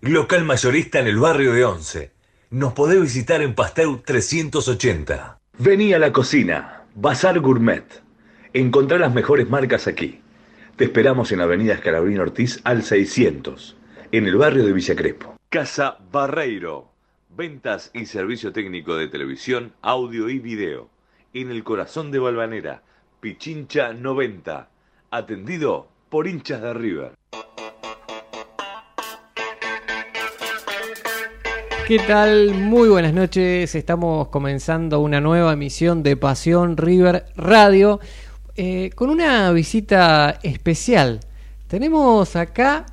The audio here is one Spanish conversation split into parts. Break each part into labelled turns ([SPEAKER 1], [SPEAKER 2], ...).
[SPEAKER 1] local mayorista en el barrio de Once. Nos podés visitar en Pasteur 380. Vení a la cocina, Bazar Gourmet. Encontrá las mejores marcas aquí. Te esperamos en Avenida Escalabrín Ortiz al 600, en el barrio de Villa Crespo. Casa Barreiro. Ventas y servicio técnico de televisión, audio y video. En el corazón de Balvanera. Pichincha 90. Atendido por hinchas de River.
[SPEAKER 2] ¿Qué tal? Muy buenas noches. Estamos comenzando una nueva emisión de Pasión River Radio eh, con una visita especial. Tenemos acá,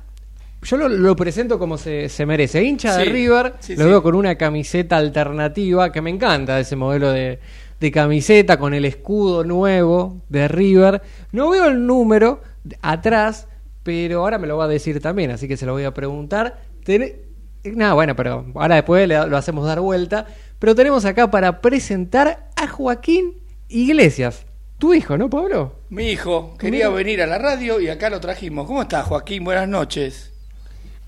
[SPEAKER 2] yo lo, lo presento como se, se merece, hincha de River,
[SPEAKER 3] sí,
[SPEAKER 2] lo
[SPEAKER 3] sí.
[SPEAKER 2] veo con una camiseta alternativa que me encanta ese modelo de, de camiseta con el escudo nuevo de River. No veo el número atrás, pero ahora me lo va a decir también, así que se lo voy a preguntar. Ten- no, bueno, pero ahora después le- lo hacemos dar vuelta. Pero tenemos acá para presentar a Joaquín Iglesias, tu hijo, ¿no, Pablo?
[SPEAKER 3] Mi hijo quería venir a la radio y acá lo trajimos. ¿Cómo estás, Joaquín? Buenas noches.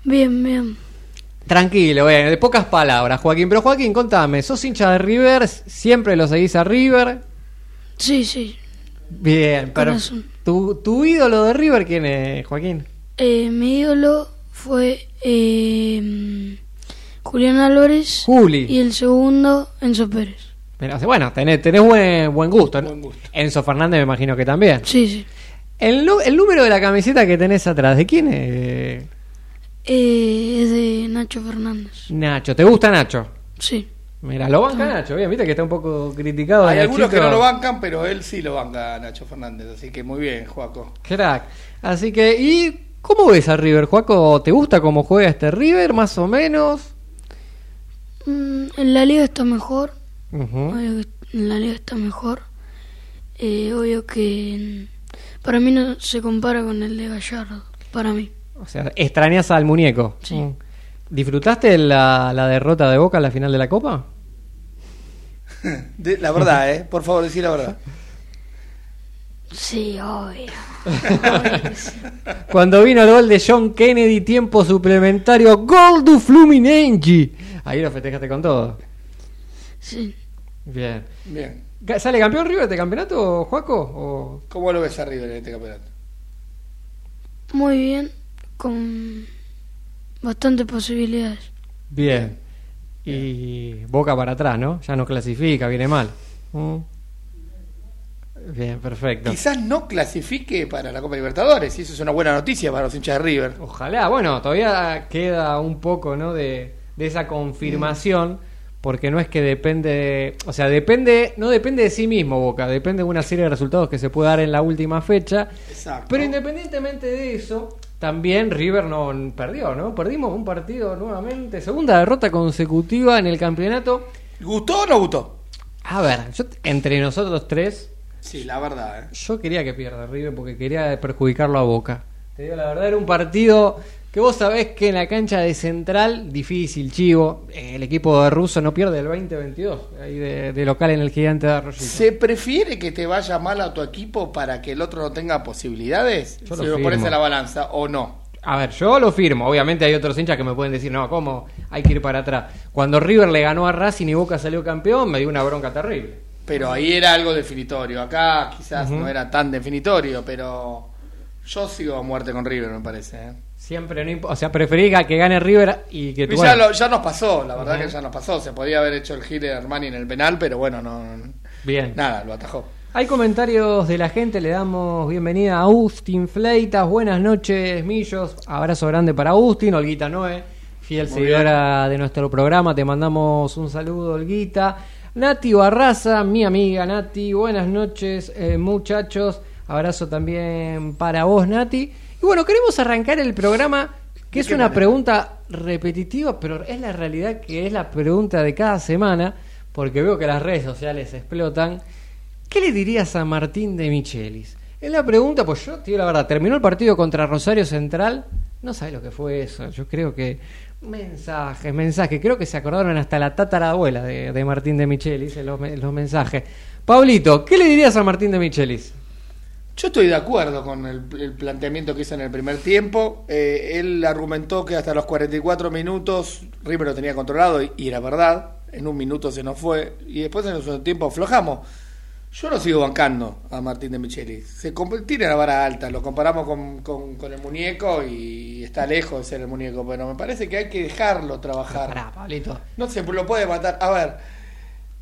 [SPEAKER 4] Bien, bien.
[SPEAKER 2] Tranquilo, bien, de pocas palabras, Joaquín. Pero Joaquín, contame, ¿sos hincha de River? ¿Siempre lo seguís a River?
[SPEAKER 4] Sí, sí.
[SPEAKER 2] Bien, pero. ¿tu, tu ídolo de River quién es, Joaquín?
[SPEAKER 4] Eh, mi ídolo fue eh, Julián Álvarez
[SPEAKER 2] Juli.
[SPEAKER 4] y el segundo Enzo Pérez.
[SPEAKER 2] Bueno, tenés, tenés buen, buen gusto. ¿no?
[SPEAKER 3] Buen gusto.
[SPEAKER 2] Enzo Fernández me imagino que también.
[SPEAKER 4] Sí, sí.
[SPEAKER 2] El, el número de la camiseta que tenés atrás, ¿de quién es?
[SPEAKER 4] Eh, es de Nacho Fernández.
[SPEAKER 2] Nacho, ¿te gusta Nacho?
[SPEAKER 4] Sí.
[SPEAKER 2] Mira, lo banca Nacho, bien, viste que está un poco criticado.
[SPEAKER 3] Hay algunos que no lo bancan, pero él sí lo banca, Nacho Fernández. Así que muy bien, Joaco.
[SPEAKER 2] Crack. Así que, ¿y cómo ves a River, Juaco? ¿Te gusta cómo juega este River, más o menos?
[SPEAKER 4] Mm, en la liga está mejor. Que en la liga está mejor. Eh, obvio que mm, para mí no se compara con el de Gallardo. Para mí.
[SPEAKER 2] O sea, extrañas al muñeco.
[SPEAKER 4] Sí.
[SPEAKER 2] Mm. ¿Disfrutaste la, la derrota de Boca en la final de la Copa?
[SPEAKER 3] De- la verdad, ¿eh? Por favor, decí la verdad.
[SPEAKER 4] Sí, obvio. Obvio que sí.
[SPEAKER 2] Cuando vino el gol de John Kennedy, tiempo suplementario, gol du Fluminense. Ahí lo festejaste con todo.
[SPEAKER 4] Sí.
[SPEAKER 2] Bien.
[SPEAKER 3] Bien.
[SPEAKER 2] ¿Sale campeón River de este campeonato, Juaco? O...
[SPEAKER 3] ¿Cómo lo ves a River en este campeonato?
[SPEAKER 4] Muy bien. Con bastantes posibilidades.
[SPEAKER 2] Bien. Y Boca para atrás, ¿no? Ya no clasifica, viene mal. Mm. Bien, perfecto.
[SPEAKER 3] Quizás no clasifique para la Copa Libertadores, y eso es una buena noticia para los hinchas de River.
[SPEAKER 2] Ojalá, bueno, todavía queda un poco, ¿no? De, de esa confirmación, porque no es que depende, o sea, depende, no depende de sí mismo Boca, depende de una serie de resultados que se puede dar en la última fecha.
[SPEAKER 3] Exacto.
[SPEAKER 2] Pero independientemente de eso, también River no perdió, ¿no? Perdimos un partido nuevamente, segunda derrota consecutiva en el campeonato.
[SPEAKER 3] ¿Gustó o no gustó?
[SPEAKER 2] A ver, yo, entre nosotros tres,
[SPEAKER 3] Sí, la verdad, ¿eh?
[SPEAKER 2] yo quería que pierda River porque quería perjudicarlo a Boca. Te digo la verdad, era un partido que vos sabés que en la cancha de Central, difícil, chivo, el equipo de Russo no pierde el 20-22, ahí de, de local en el gigante de Arroyito.
[SPEAKER 3] ¿Se prefiere que te vaya mal a tu equipo para que el otro no tenga posibilidades?
[SPEAKER 2] Yo
[SPEAKER 3] si
[SPEAKER 2] lo
[SPEAKER 3] pones a la balanza o no.
[SPEAKER 2] A ver, yo lo firmo. Obviamente hay otros hinchas que me pueden decir, no, ¿cómo? Hay que ir para atrás. Cuando River le ganó a Racing y Boca salió campeón, me dio una bronca terrible.
[SPEAKER 3] Pero ahí era algo definitorio. Acá quizás no era tan definitorio, pero yo sigo a muerte con River, me parece. ¿eh?
[SPEAKER 2] Siempre, no o sea, preferí que- gane River y que...
[SPEAKER 3] Y ya, lo- ya nos pasó, la verdad que ya nos pasó. Se podía haber hecho el gil de Armani en el penal, pero bueno, no,
[SPEAKER 2] Bien.
[SPEAKER 3] nada, lo atajó.
[SPEAKER 2] Hay comentarios de la gente, le damos bienvenida a Austin Fleitas, buenas noches, Millos, abrazo grande para Austin, Olguita Noé, fiel
[SPEAKER 3] Muy
[SPEAKER 2] seguidora de nuestro programa, te mandamos un saludo, Olguita. Nati Barraza, mi amiga Nati, buenas noches, eh, muchachos, abrazo también para vos, Nati. Y bueno, queremos arrancar el programa que
[SPEAKER 3] ¿De
[SPEAKER 2] es una
[SPEAKER 3] manera?
[SPEAKER 2] pregunta repetitiva, pero es la realidad que es la pregunta de cada semana, porque veo que las redes sociales explotan. ¿Qué le dirías a Martín de Michelis? Es la pregunta, pues yo, tío, la verdad, terminó el partido contra Rosario Central, no sabes lo que fue eso, yo creo que mensajes, mensajes, creo que se acordaron hasta la tatarabuela de, de Martín de Michelis en los, los mensajes. Pablito, ¿qué le dirías a Martín de Michelis?
[SPEAKER 3] Yo estoy de acuerdo con el, planteamiento que hizo en el primer tiempo. Eh, él argumentó que hasta los 44 minutos River tenía controlado y, y era verdad. En un minuto se nos fue y después en el segundo tiempo aflojamos. Yo lo sigo bancando a Martín de Micheli. Se comp- tiene la vara alta, lo comparamos con, con- con el muñeco y está lejos de ser el muñeco, pero me parece que hay que dejarlo trabajar.
[SPEAKER 2] Pará, Pablito.
[SPEAKER 3] No se lo puede matar. A ver,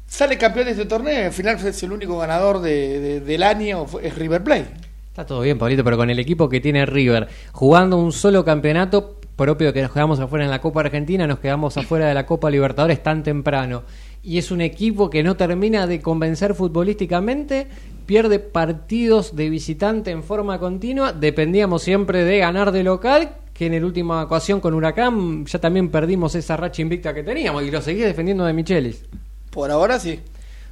[SPEAKER 3] sale campeón de este torneo y al final es el único ganador de- de- del año, fue- es River Plate.
[SPEAKER 2] Está todo bien, Pablito, pero con el equipo que tiene River, jugando un solo campeonato propio que nos quedamos afuera en la Copa Argentina, nos quedamos afuera de la Copa Libertadores tan temprano. Y es un equipo que no termina de convencer futbolísticamente, pierde partidos de visitante en forma continua, dependíamos siempre de ganar de local, que en la última ocasión con Huracán ya también perdimos esa racha invicta que teníamos y lo seguís defendiendo de Michelis.
[SPEAKER 3] Por ahora sí.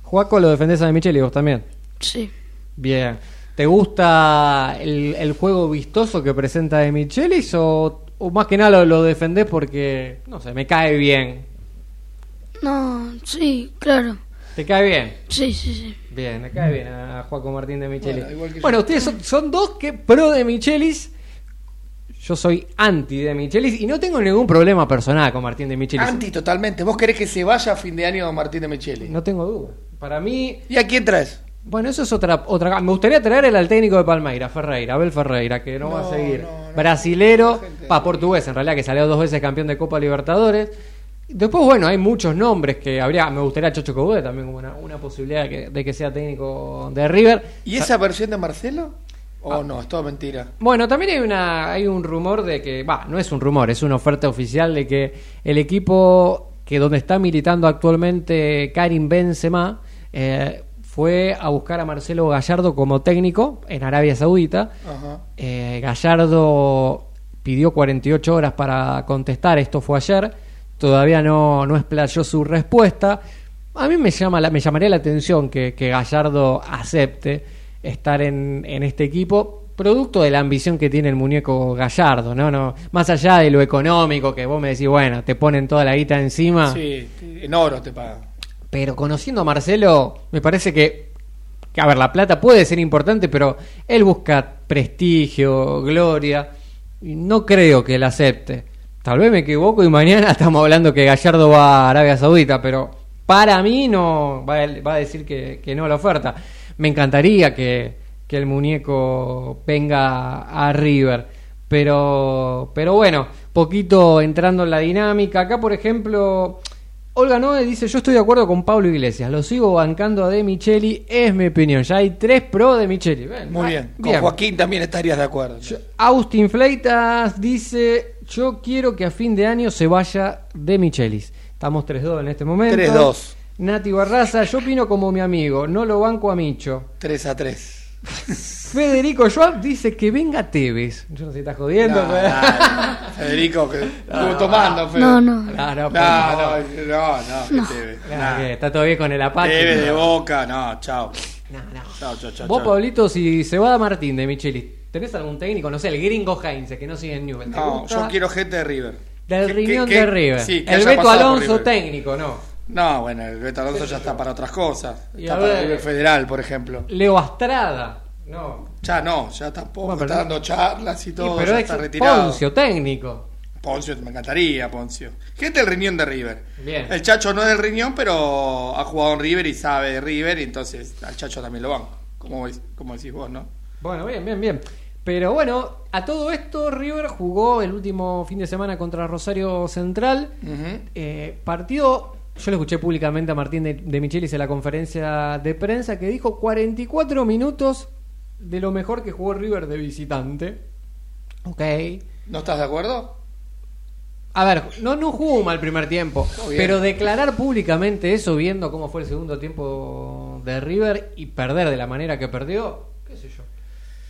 [SPEAKER 2] Juaco, lo defendés a de Michelis vos también.
[SPEAKER 4] Sí.
[SPEAKER 2] Bien. ¿Te gusta el, el juego vistoso que presenta de Michelis o, o más que nada lo, lo defendés porque, no sé, me cae bien?
[SPEAKER 4] No, sí, claro.
[SPEAKER 2] ¿Te cae bien?
[SPEAKER 4] Sí, sí, sí.
[SPEAKER 2] Bien, me cae bien a Juaco Martín de Michelis.
[SPEAKER 3] Bueno, igual que yo.
[SPEAKER 2] Bueno, ustedes son, son dos que pro de Michelis. Yo soy anti de Michelis y no tengo ningún problema personal con Martín de Michelis.
[SPEAKER 3] Anti totalmente. ¿Vos querés que se vaya a fin de año Martín de Micheli?
[SPEAKER 2] No tengo duda. Para mí,
[SPEAKER 3] ¿Y a quién traes?
[SPEAKER 2] Bueno, eso es otra otra. Me gustaría traer el al técnico de Palmeira, Ferreira, Abel Ferreira, que no, va a
[SPEAKER 3] No,
[SPEAKER 2] seguir.
[SPEAKER 3] no, no.
[SPEAKER 2] Brasilero, pa, portugués en realidad, que salió dos veces campeón de Copa Libertadores. Después, bueno, hay muchos nombres que habría. Me gustaría Chocho Cobude también como una, una posibilidad de que, de que sea técnico de River.
[SPEAKER 3] ¿Y esa versión de Marcelo? ¿O no? Es todo mentira.
[SPEAKER 2] Bueno, también hay una hay un rumor de que, va, no es un rumor, es una oferta oficial de que el equipo que donde está militando actualmente Karim Benzema eh, fue a buscar a Marcelo Gallardo como técnico en Arabia Saudita.
[SPEAKER 3] Ajá.
[SPEAKER 2] Eh, Gallardo pidió 48 horas para contestar, esto fue ayer, todavía no, no explayó su respuesta. A mí me, llama la, me llamaría la atención que, que Gallardo acepte estar en, en este equipo, producto de la ambición que tiene el muñeco Gallardo, ¿no? no Más allá de lo económico, que vos me decís, bueno, te ponen toda la guita encima.
[SPEAKER 3] Sí, en oro te pagan.
[SPEAKER 2] Pero conociendo a Marcelo, me parece que, que, a ver, la plata puede ser importante, pero él busca prestigio, gloria, y no creo que él acepte. Tal vez me equivoco y mañana estamos hablando que Gallardo va a Arabia Saudita, pero para mí no va a, va a decir que, que no a la oferta. Me encantaría que, que el muñeco venga a River. Pero, pero bueno, poquito entrando en la dinámica. Acá, por ejemplo, Olga Noe dice, yo estoy de acuerdo con Pablo Iglesias, lo sigo bancando a De Micheli, es mi opinión. Ya hay tres pro de Micheli.
[SPEAKER 3] Muy
[SPEAKER 2] ah,
[SPEAKER 3] bien. Con Joaquín también estarías de acuerdo.
[SPEAKER 2] Yo- Austin Fleitas dice, yo quiero que a fin de año se vaya De Michelis. Estamos 3-2 en este momento.
[SPEAKER 3] 3-2.
[SPEAKER 2] Nati Barraza, yo opino como mi amigo, no lo banco a Micho.
[SPEAKER 3] 3 a 3.
[SPEAKER 2] Federico Schwab dice que venga Tevez. Yo no sé si estás jodiendo,
[SPEAKER 3] No,
[SPEAKER 2] pero...
[SPEAKER 3] dale. Federico, que estuvo tomando, Fede.
[SPEAKER 4] No, no.
[SPEAKER 2] No, no,
[SPEAKER 3] No,
[SPEAKER 2] pero-
[SPEAKER 3] no, no, no, que Teve.
[SPEAKER 2] Nah,
[SPEAKER 3] Nah.
[SPEAKER 2] que está todo bien con el Apache.
[SPEAKER 3] Teve de boca, no, chao.
[SPEAKER 2] No, no.
[SPEAKER 3] Chao, chao, chao.
[SPEAKER 2] Vos,
[SPEAKER 3] chao.
[SPEAKER 2] Pablito, si se va a Martín de Michelis, ¿tenés algún técnico? No sé, el gringo Heinze, que no sigue en Newell. ¿te
[SPEAKER 3] No,
[SPEAKER 2] gusta?
[SPEAKER 3] yo quiero gente de River.
[SPEAKER 2] Del
[SPEAKER 3] Que-
[SPEAKER 2] riñón
[SPEAKER 3] que-
[SPEAKER 2] de River.
[SPEAKER 3] sí, que
[SPEAKER 2] el Beto Alonso
[SPEAKER 3] River.
[SPEAKER 2] técnico, no.
[SPEAKER 3] No, bueno, el Beto Alonso ya está para otras cosas.
[SPEAKER 2] Y
[SPEAKER 3] Está para
[SPEAKER 2] ver-
[SPEAKER 3] River Federal, por ejemplo.
[SPEAKER 2] Leo Astrada, no.
[SPEAKER 3] Ya no, ya tampoco.
[SPEAKER 2] Bueno, pero
[SPEAKER 3] está
[SPEAKER 2] no-
[SPEAKER 3] dando charlas y
[SPEAKER 2] Sí,
[SPEAKER 3] todo.
[SPEAKER 2] pero
[SPEAKER 3] ya
[SPEAKER 2] es
[SPEAKER 3] está retirado.
[SPEAKER 2] Poncio, técnico.
[SPEAKER 3] Poncio, me encantaría, Poncio. Gente del riñón de River.
[SPEAKER 2] Bien.
[SPEAKER 3] El Chacho no es del riñón, pero ha jugado en River y sabe de River, y entonces al Chacho también lo van. Como, como decís vos, ¿no?
[SPEAKER 2] Bueno, bien, bien, bien. Pero bueno, a todo esto River jugó el último fin de semana contra Rosario Central. Eh, partido, yo lo escuché públicamente a Martín de, de Michelis en la conferencia de prensa que dijo 44 minutos de lo mejor que jugó River de visitante. Ok.
[SPEAKER 3] ¿No estás de acuerdo?
[SPEAKER 2] A ver, no, no jugó mal primer tiempo, pero declarar públicamente eso, viendo cómo fue el segundo tiempo de River y perder de la manera que perdió,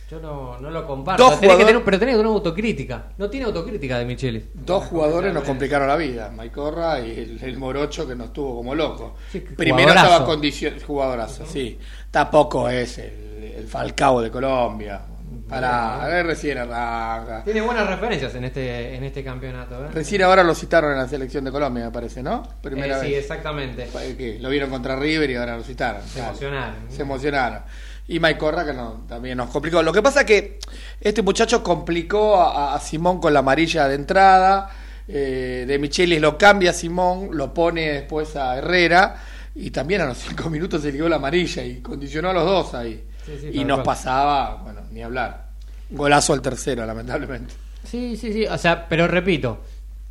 [SPEAKER 2] yo. No, no lo comparto.
[SPEAKER 3] Dos
[SPEAKER 2] Tenés que tener- pero tenés que tener autocrítica. No tiene autocrítica de Michelis.
[SPEAKER 3] Dos jugadores nos complicaron la vida, Maicorra y el, el Morocho que nos tuvo como loco.
[SPEAKER 2] Sí,
[SPEAKER 3] Primero
[SPEAKER 2] jugadorazo.
[SPEAKER 3] estaba condicionado, jugadorazo, sí. Tampoco es el, el Falcao de Colombia. Para, recién arranca.
[SPEAKER 2] Tiene buenas referencias en este, en este campeonato. ¿eh?
[SPEAKER 3] Recién ahora lo citaron en la selección de Colombia, me parece, ¿no? Primera
[SPEAKER 2] Eh, Sí,
[SPEAKER 3] vez.
[SPEAKER 2] exactamente.
[SPEAKER 3] Lo vieron contra River y ahora lo citaron.
[SPEAKER 2] Se
[SPEAKER 3] Claro.
[SPEAKER 2] emocionaron.
[SPEAKER 3] Se emocionaron. Y Mike Corra que no, también nos complicó. Lo que pasa que este muchacho complicó a, a Simón con la amarilla de entrada. eh, de Michelis lo cambia a Simón, lo pone después a Herrera. Y también a los cinco minutos se ligó la amarilla y condicionó a los dos ahí.
[SPEAKER 2] Sí, sí,
[SPEAKER 3] y nos
[SPEAKER 2] cual.
[SPEAKER 3] pasaba, bueno, ni hablar. Golazo al tercero, lamentablemente.
[SPEAKER 2] Sí, sí, sí. O sea, pero repito,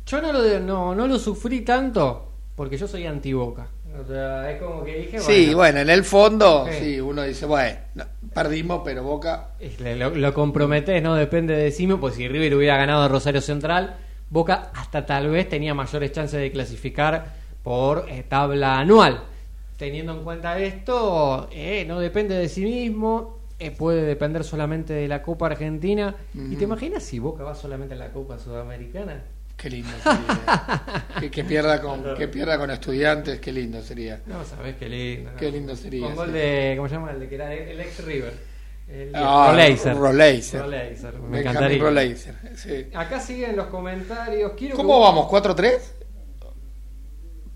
[SPEAKER 2] yo no lo, de- no, no lo sufrí tanto porque yo soy antiboca. O sea, es como que dije,
[SPEAKER 3] Sí, bueno, en el fondo, sí, uno dice, bueno, no, perdimos, pero Boca.
[SPEAKER 2] Lo, lo comprometés, ¿no? Depende de Simón, pues si River hubiera ganado a Rosario Central, Boca hasta tal vez tenía mayores chances de clasificar por eh, tabla anual. Teniendo en cuenta esto, eh, no depende de sí mismo, eh, puede depender solamente de la Copa Argentina. ¿Y te imaginas si Boca va solamente a la Copa Sudamericana?
[SPEAKER 3] Qué lindo sería. que, que pierda con, que pierda con estudiantes, qué lindo sería.
[SPEAKER 2] No, sabes qué lindo.
[SPEAKER 3] Qué lindo sería,
[SPEAKER 2] Con gol de, ¿cómo se llama? El de que era el ex River. El
[SPEAKER 3] Ah.
[SPEAKER 2] Roleiser.
[SPEAKER 3] Roleiser,
[SPEAKER 2] Me
[SPEAKER 3] Benjamín
[SPEAKER 2] encantaría.
[SPEAKER 3] Roleiser, sí.
[SPEAKER 2] Acá siguen los comentarios. Quiero
[SPEAKER 3] ¿Cómo
[SPEAKER 2] que-
[SPEAKER 3] vamos? ¿4-3?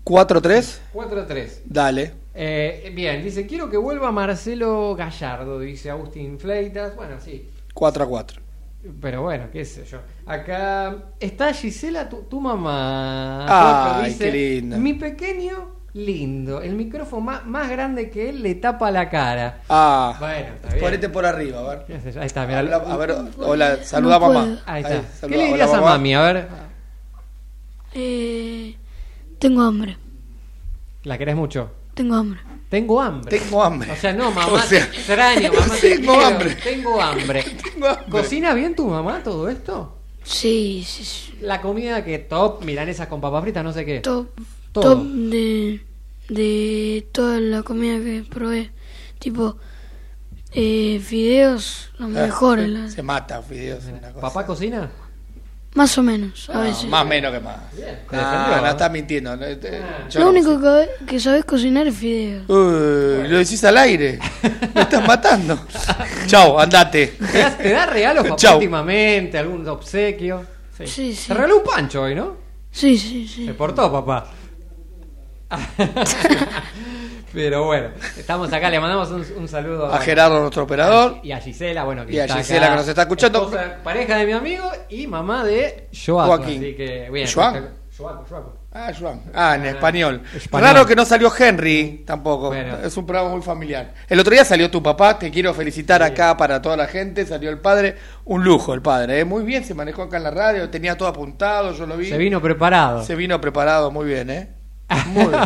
[SPEAKER 3] ¿4-3?
[SPEAKER 2] 4-3.
[SPEAKER 3] Dale.
[SPEAKER 2] Eh, bien, dice, quiero que vuelva Marcelo Gallardo, dice Agustín Fleitas. Bueno, sí.
[SPEAKER 3] 4-4.
[SPEAKER 2] Pero bueno, qué sé yo. Acá está Gisela, tu, tu mamá.
[SPEAKER 3] Ay,
[SPEAKER 2] Dice,
[SPEAKER 3] qué linda.
[SPEAKER 2] Mi pequeño, lindo. El micrófono más, más grande que él le tapa la cara.
[SPEAKER 3] Ah,
[SPEAKER 2] Bueno, está bien.
[SPEAKER 3] ponete por arriba, a ver.
[SPEAKER 2] Ahí está, mira.
[SPEAKER 3] Habla- a ver, hola, saluda a mamá.
[SPEAKER 2] Ahí está.
[SPEAKER 3] saluda,
[SPEAKER 2] ¿Qué le
[SPEAKER 3] hola,
[SPEAKER 2] dirías a
[SPEAKER 3] mamá.
[SPEAKER 2] mami? A ver,
[SPEAKER 4] Eh, tengo hambre.
[SPEAKER 2] ¿la querés mucho?
[SPEAKER 4] Tengo hambre.
[SPEAKER 2] Tengo hambre.
[SPEAKER 3] Tengo hambre.
[SPEAKER 2] O sea, no, mamá,
[SPEAKER 3] O sea,
[SPEAKER 2] te extraño, mamá. te
[SPEAKER 3] tengo
[SPEAKER 2] quiero,
[SPEAKER 3] hambre.
[SPEAKER 2] Tengo hambre.
[SPEAKER 3] Tengo hambre.
[SPEAKER 2] ¿Cocina bien tu mamá todo esto?
[SPEAKER 4] Sí, sí, sí.
[SPEAKER 2] La comida que top, milanesas con papas fritas, no sé qué.
[SPEAKER 4] Top,
[SPEAKER 2] Todo.
[SPEAKER 4] top de, de toda la comida que probé. Tipo, eh, fideos, los
[SPEAKER 3] Ah,
[SPEAKER 4] mejores.
[SPEAKER 3] se,
[SPEAKER 4] la-
[SPEAKER 3] se mata, fideos. una cosa.
[SPEAKER 2] ¿Papá cocina?
[SPEAKER 4] Más o menos, a
[SPEAKER 3] No,
[SPEAKER 4] veces.
[SPEAKER 3] más menos que más.
[SPEAKER 2] Bien, te
[SPEAKER 3] No, estás mintiendo. no,
[SPEAKER 2] Ah.
[SPEAKER 3] yo
[SPEAKER 4] Lo
[SPEAKER 3] no
[SPEAKER 4] único que, que sabes cocinar es fideos.
[SPEAKER 3] Uy, lo decís al aire. Me estás matando. Chau, andate.
[SPEAKER 2] ¿Te da, te da regalos papá
[SPEAKER 3] Chau.
[SPEAKER 2] últimamente? ¿Algún obsequio?
[SPEAKER 4] Sí, sí.
[SPEAKER 2] Te regaló un pancho hoy, ¿no?
[SPEAKER 4] Sí, sí, sí.
[SPEAKER 2] Se portó, papá. Pero bueno, estamos acá, le mandamos un, un saludo
[SPEAKER 3] A Gerardo, nuestro operador.
[SPEAKER 2] y a Gisela, bueno, que
[SPEAKER 3] Y a
[SPEAKER 2] está
[SPEAKER 3] Gisela,
[SPEAKER 2] acá,
[SPEAKER 3] que nos está escuchando.
[SPEAKER 2] esposa, pareja de mi amigo y mamá de Joaco.
[SPEAKER 3] Joaquín.
[SPEAKER 2] Así que. Joaco, Joaco.
[SPEAKER 3] Ah, Joan. Ah, en
[SPEAKER 2] Ah,
[SPEAKER 3] español.
[SPEAKER 2] español.
[SPEAKER 3] Raro que no salió Henry tampoco.
[SPEAKER 2] Bueno.
[SPEAKER 3] Es un programa muy familiar. El otro día salió tu papá, te quiero felicitar
[SPEAKER 2] Sí.
[SPEAKER 3] acá para toda la gente. Salió el padre, un lujo el padre. ¿eh? Muy bien, se manejó acá en la radio, tenía todo apuntado, yo lo vi.
[SPEAKER 2] Se vino preparado.
[SPEAKER 3] Se vino preparado muy bien, ¿eh? Muy bien.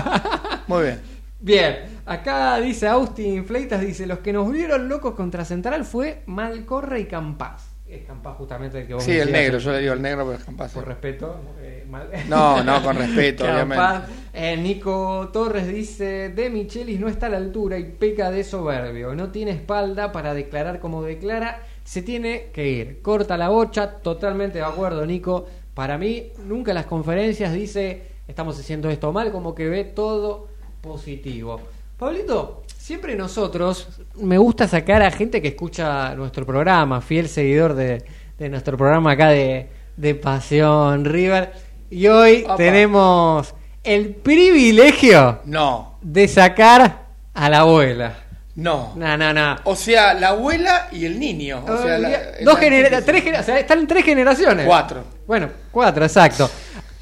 [SPEAKER 3] Muy bien.
[SPEAKER 2] Bien, acá dice Austin Fleitas, dice, los que nos vieron locos contra Central fue Malcorra y Campás. Es Campás justamente el que vos
[SPEAKER 3] Sí, el negro, yo le digo el negro, pero es.
[SPEAKER 2] Por respeto. eh, mal-
[SPEAKER 3] No, no, con respeto, obviamente.
[SPEAKER 2] Eh, Nico Torres dice, De Michelis no está a la altura y peca de soberbio. No tiene espalda para declarar como declara. Se tiene que ir. Corta la bocha. Totalmente de acuerdo, Nico. Para mí, nunca en las conferencias dice, estamos haciendo esto mal, como que ve todo positivo. Pablito, siempre nosotros, me gusta sacar a gente que escucha nuestro programa, fiel seguidor de, de nuestro programa acá de, de Pasión River. Y hoy tenemos el privilegio
[SPEAKER 3] No,
[SPEAKER 2] de sacar a la abuela.
[SPEAKER 3] no.
[SPEAKER 2] No, no, no.
[SPEAKER 3] O sea, la abuela y el niño. O sea, la-
[SPEAKER 2] Dos
[SPEAKER 3] la-
[SPEAKER 2] genera- tres genera- o sea, están en tres generaciones.
[SPEAKER 3] Cuatro.
[SPEAKER 2] Bueno, cuatro, exacto.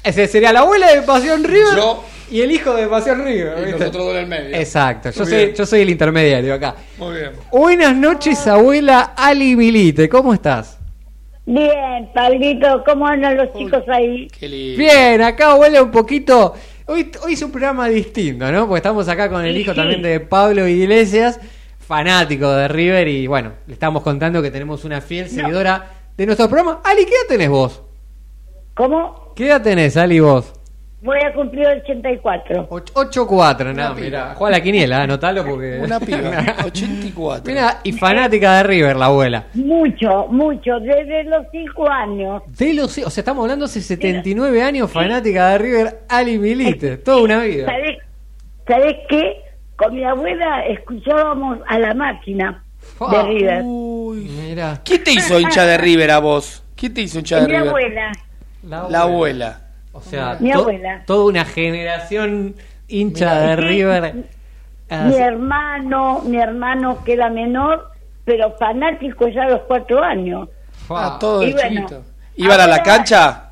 [SPEAKER 2] Ese sería la abuela de Pasión River
[SPEAKER 3] Yo-
[SPEAKER 2] y el hijo de Pasión River.
[SPEAKER 3] Y
[SPEAKER 2] ¿viste?
[SPEAKER 3] nosotros dos en el medio.
[SPEAKER 2] Exacto, yo
[SPEAKER 3] Muy
[SPEAKER 2] soy,
[SPEAKER 3] bien.
[SPEAKER 2] yo soy el intermediario acá.
[SPEAKER 3] Muy bien.
[SPEAKER 2] Buenas noches, abuela Ali Milite, ¿cómo estás?
[SPEAKER 5] Bien, Pablito, ¿cómo andan los chicos ahí?
[SPEAKER 3] Qué lindo.
[SPEAKER 2] Bien, acá abuela un poquito. Hoy, hoy es un programa distinto, ¿no? Porque estamos acá con el
[SPEAKER 5] Sí,
[SPEAKER 2] hijo
[SPEAKER 5] sí.
[SPEAKER 2] también de Pablo Iglesias, fanático de River, y bueno, le estamos contando que tenemos una fiel seguidora de nuestro programa. Ali, ¿qué edad tenés vos?
[SPEAKER 5] ¿Cómo?
[SPEAKER 2] ¿Qué edad tenés, Ali, vos?
[SPEAKER 5] Voy a cumplir 84.
[SPEAKER 2] 8-4, no, mira. Juega la quiniela, anotalo porque.
[SPEAKER 3] Una piba, 84.
[SPEAKER 2] Mira, y fanática de River, la abuela.
[SPEAKER 5] Mucho, mucho, desde los 5 años.
[SPEAKER 2] De los, o sea, estamos hablando hace 79 años, fanática de River, Ali Milite, toda una vida.
[SPEAKER 5] ¿Sabés, ¿Sabés qué? Con mi abuela escuchábamos a la máquina de River.
[SPEAKER 3] Uy.
[SPEAKER 2] Mira,
[SPEAKER 3] ¿Quién te hizo hincha de River a vos? ¿Quién te hizo hincha de
[SPEAKER 5] mi
[SPEAKER 3] River?
[SPEAKER 5] abuela.
[SPEAKER 3] La abuela.
[SPEAKER 2] O sea,
[SPEAKER 5] Mi
[SPEAKER 2] to-
[SPEAKER 5] abuela.
[SPEAKER 2] toda una generación hincha de River. Ah,
[SPEAKER 5] Mi
[SPEAKER 2] sí.
[SPEAKER 5] hermano, mi hermano que era menor, pero fanático ya a los cuatro años.
[SPEAKER 3] Ah, todo
[SPEAKER 5] Y bueno,
[SPEAKER 3] chiquito. ¿Iban a la cancha?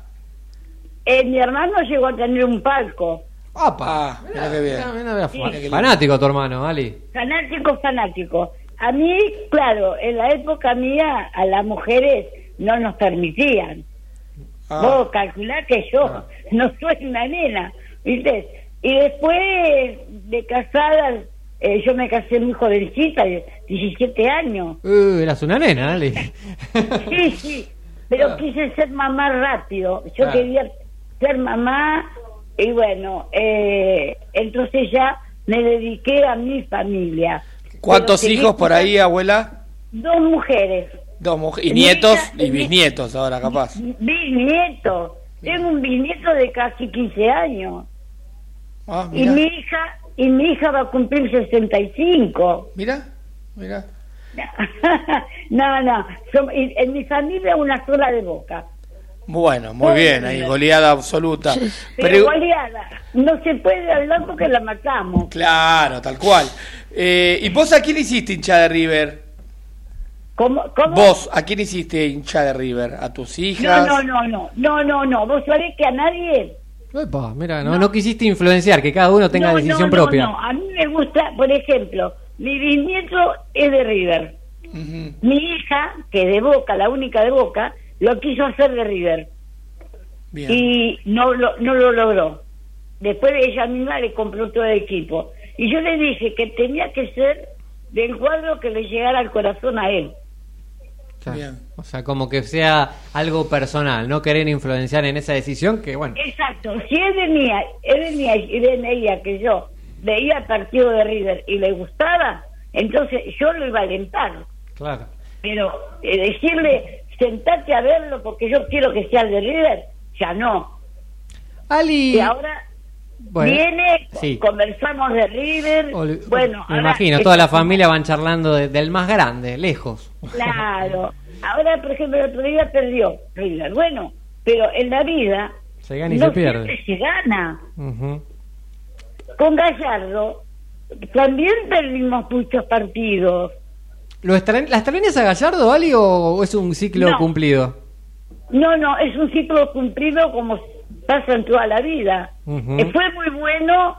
[SPEAKER 5] Eh, mi hermano llegó a tener un palco.
[SPEAKER 2] Apa.
[SPEAKER 3] Ah, mira qué bien.
[SPEAKER 2] Fanático tu hermano, Ali.
[SPEAKER 5] Fanático, fanático. A mí, claro, en la época mía, a las mujeres no nos permitían.
[SPEAKER 3] Ah,
[SPEAKER 5] Vos calculá que yo no soy una nena, ¿viste? Y después de casada, eh, yo me casé muy jovencita, de 17 años.
[SPEAKER 2] Uh, eras una nena, Ali.
[SPEAKER 5] Sí, sí, pero quise ser mamá rápido. Yo
[SPEAKER 2] Ah.
[SPEAKER 5] quería ser mamá y bueno, eh, entonces ya me dediqué a mi familia.
[SPEAKER 3] ¿Cuántos hijos por ahí, abuela?
[SPEAKER 5] Dos mujeres.
[SPEAKER 3] Dos mujeres. Y nietos y bisnietos ahora, capaz.
[SPEAKER 5] Bisnieto. Tengo un bisnieto de casi 15 años.
[SPEAKER 3] Ah,
[SPEAKER 5] Y mi hija, y mi hija va a cumplir 65.
[SPEAKER 3] Mira, mira.
[SPEAKER 5] no, no, som- y en mi familia una sola de boca.
[SPEAKER 3] Bueno, muy bien, ahí, goleada absoluta.
[SPEAKER 5] Pero,
[SPEAKER 3] Pero,
[SPEAKER 5] goleada, no se puede hablar porque la matamos.
[SPEAKER 3] claro, tal cual. Eh, ¿Y vos a quién hiciste hincha de River?
[SPEAKER 5] ¿Cómo, cómo?
[SPEAKER 3] ¿Vos a quién hiciste hincha de River? ¿A tus
[SPEAKER 5] No,
[SPEAKER 3] hijas?
[SPEAKER 5] no, no, no, no, no, no. Vos sabés que a nadie.
[SPEAKER 2] Epa, mira, no, no quisiste influenciar, que cada uno tenga
[SPEAKER 5] no,
[SPEAKER 2] decisión
[SPEAKER 5] no,
[SPEAKER 2] propia.
[SPEAKER 5] No, no, a mí me gusta, por ejemplo, mi bisnieto es de River. Mi hija, que es de Boca, la única de Boca, lo quiso hacer de River.
[SPEAKER 3] Bien.
[SPEAKER 5] y no lo, no lo logró. Después ella misma le compró todo el equipo. Y yo le dije que tenía que ser del cuadro que le llegara al corazón a él.
[SPEAKER 2] Claro.
[SPEAKER 3] Bien.
[SPEAKER 2] O sea, como que sea algo personal, no querer influenciar en esa decisión que, bueno,
[SPEAKER 5] Exacto, si es de mía, es de mía y de ella que yo veía el partido de River y le gustaba, entonces yo lo iba a alentar.
[SPEAKER 2] claro.
[SPEAKER 5] Pero eh, decirle, sentate a verlo porque yo quiero que sea el de River, ya no.
[SPEAKER 2] Ali,
[SPEAKER 5] Y ahora
[SPEAKER 2] bueno,
[SPEAKER 5] viene,
[SPEAKER 2] sí.
[SPEAKER 5] conversamos de River,
[SPEAKER 2] Ol-
[SPEAKER 5] bueno,
[SPEAKER 2] me
[SPEAKER 5] ahora
[SPEAKER 2] imagino, toda la familia van charlando de- del más grande, lejos.
[SPEAKER 5] Claro. Ahora, por ejemplo, el otro día perdió River. Bueno, pero en la vida
[SPEAKER 2] Se gana y
[SPEAKER 5] no
[SPEAKER 2] se pierde.
[SPEAKER 5] se gana. Con Gallardo también perdimos muchos partidos.
[SPEAKER 2] ¿Lo extrañ- ¿La extrañas a Gallardo, Ali, o es un ciclo
[SPEAKER 5] No.
[SPEAKER 2] cumplido?
[SPEAKER 5] No, no, es un ciclo cumplido como pasa en toda la vida. Eh, Fue muy bueno,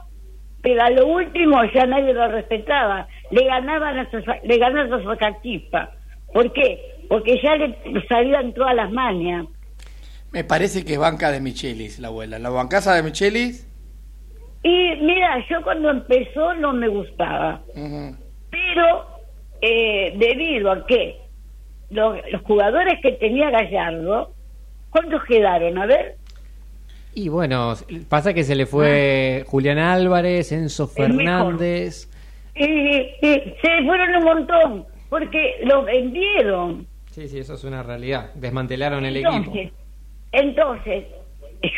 [SPEAKER 5] pero a lo último ya nadie lo respetaba. Le ganaban a, Sosa- le ganaban a Socachispa. ¿Por qué? Porque ya le salían todas las mañas.
[SPEAKER 3] Me parece que es banca de Michelis, la abuela. ¿La bancasa de Michelis?
[SPEAKER 5] Y mira, yo cuando empezó no me gustaba, pero eh, debido a que los, los jugadores que tenía Gallardo, ¿cuántos quedaron? A ver,
[SPEAKER 2] Y bueno, pasa que se le fue Julián Álvarez, Enzo. Fernández.
[SPEAKER 5] y, y se fueron un montón, porque los vendieron.
[SPEAKER 2] Sí, sí, eso es una realidad. Desmantelaron el equipo.
[SPEAKER 5] Entonces,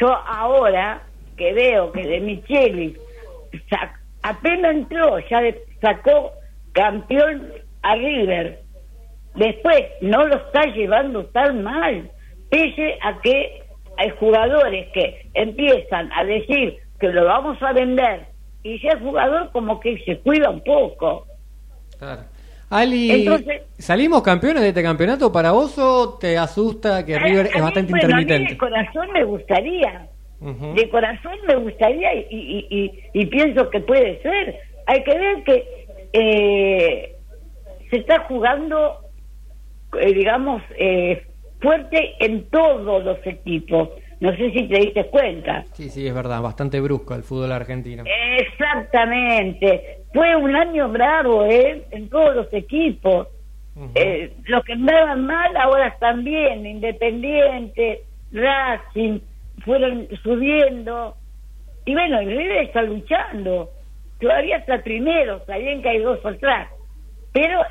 [SPEAKER 5] yo ahora que veo que de Micheli apenas entró, ya sacó campeón a River. Después no lo está llevando tan mal, pese a que hay jugadores que empiezan a decir que lo vamos a vender y ya el jugador como que se cuida un poco.
[SPEAKER 2] Claro. Ali,
[SPEAKER 5] Entonces-
[SPEAKER 2] ¿salimos campeones de este campeonato para vos o te asusta que River
[SPEAKER 5] A
[SPEAKER 2] es
[SPEAKER 5] mí,
[SPEAKER 2] bastante
[SPEAKER 5] bueno, a mí
[SPEAKER 2] intermitente?
[SPEAKER 5] de corazón me gustaría. De corazón me gustaría y, y, y- y pienso que puede ser. Hay que ver que eh, se está jugando, eh, digamos, eh, fuerte en todos los equipos. No sé si te diste cuenta.
[SPEAKER 2] Sí, sí, es verdad, bastante brusco el fútbol argentino.
[SPEAKER 5] Exactamente. Fue un año bravo, ¿eh? En todos los equipos. Eh, los que andaban mal ahora están bien, Independiente, Racing, fueron subiendo. Y bueno, el River está luchando. Todavía está primero, está bien que hay dos atrás. Pero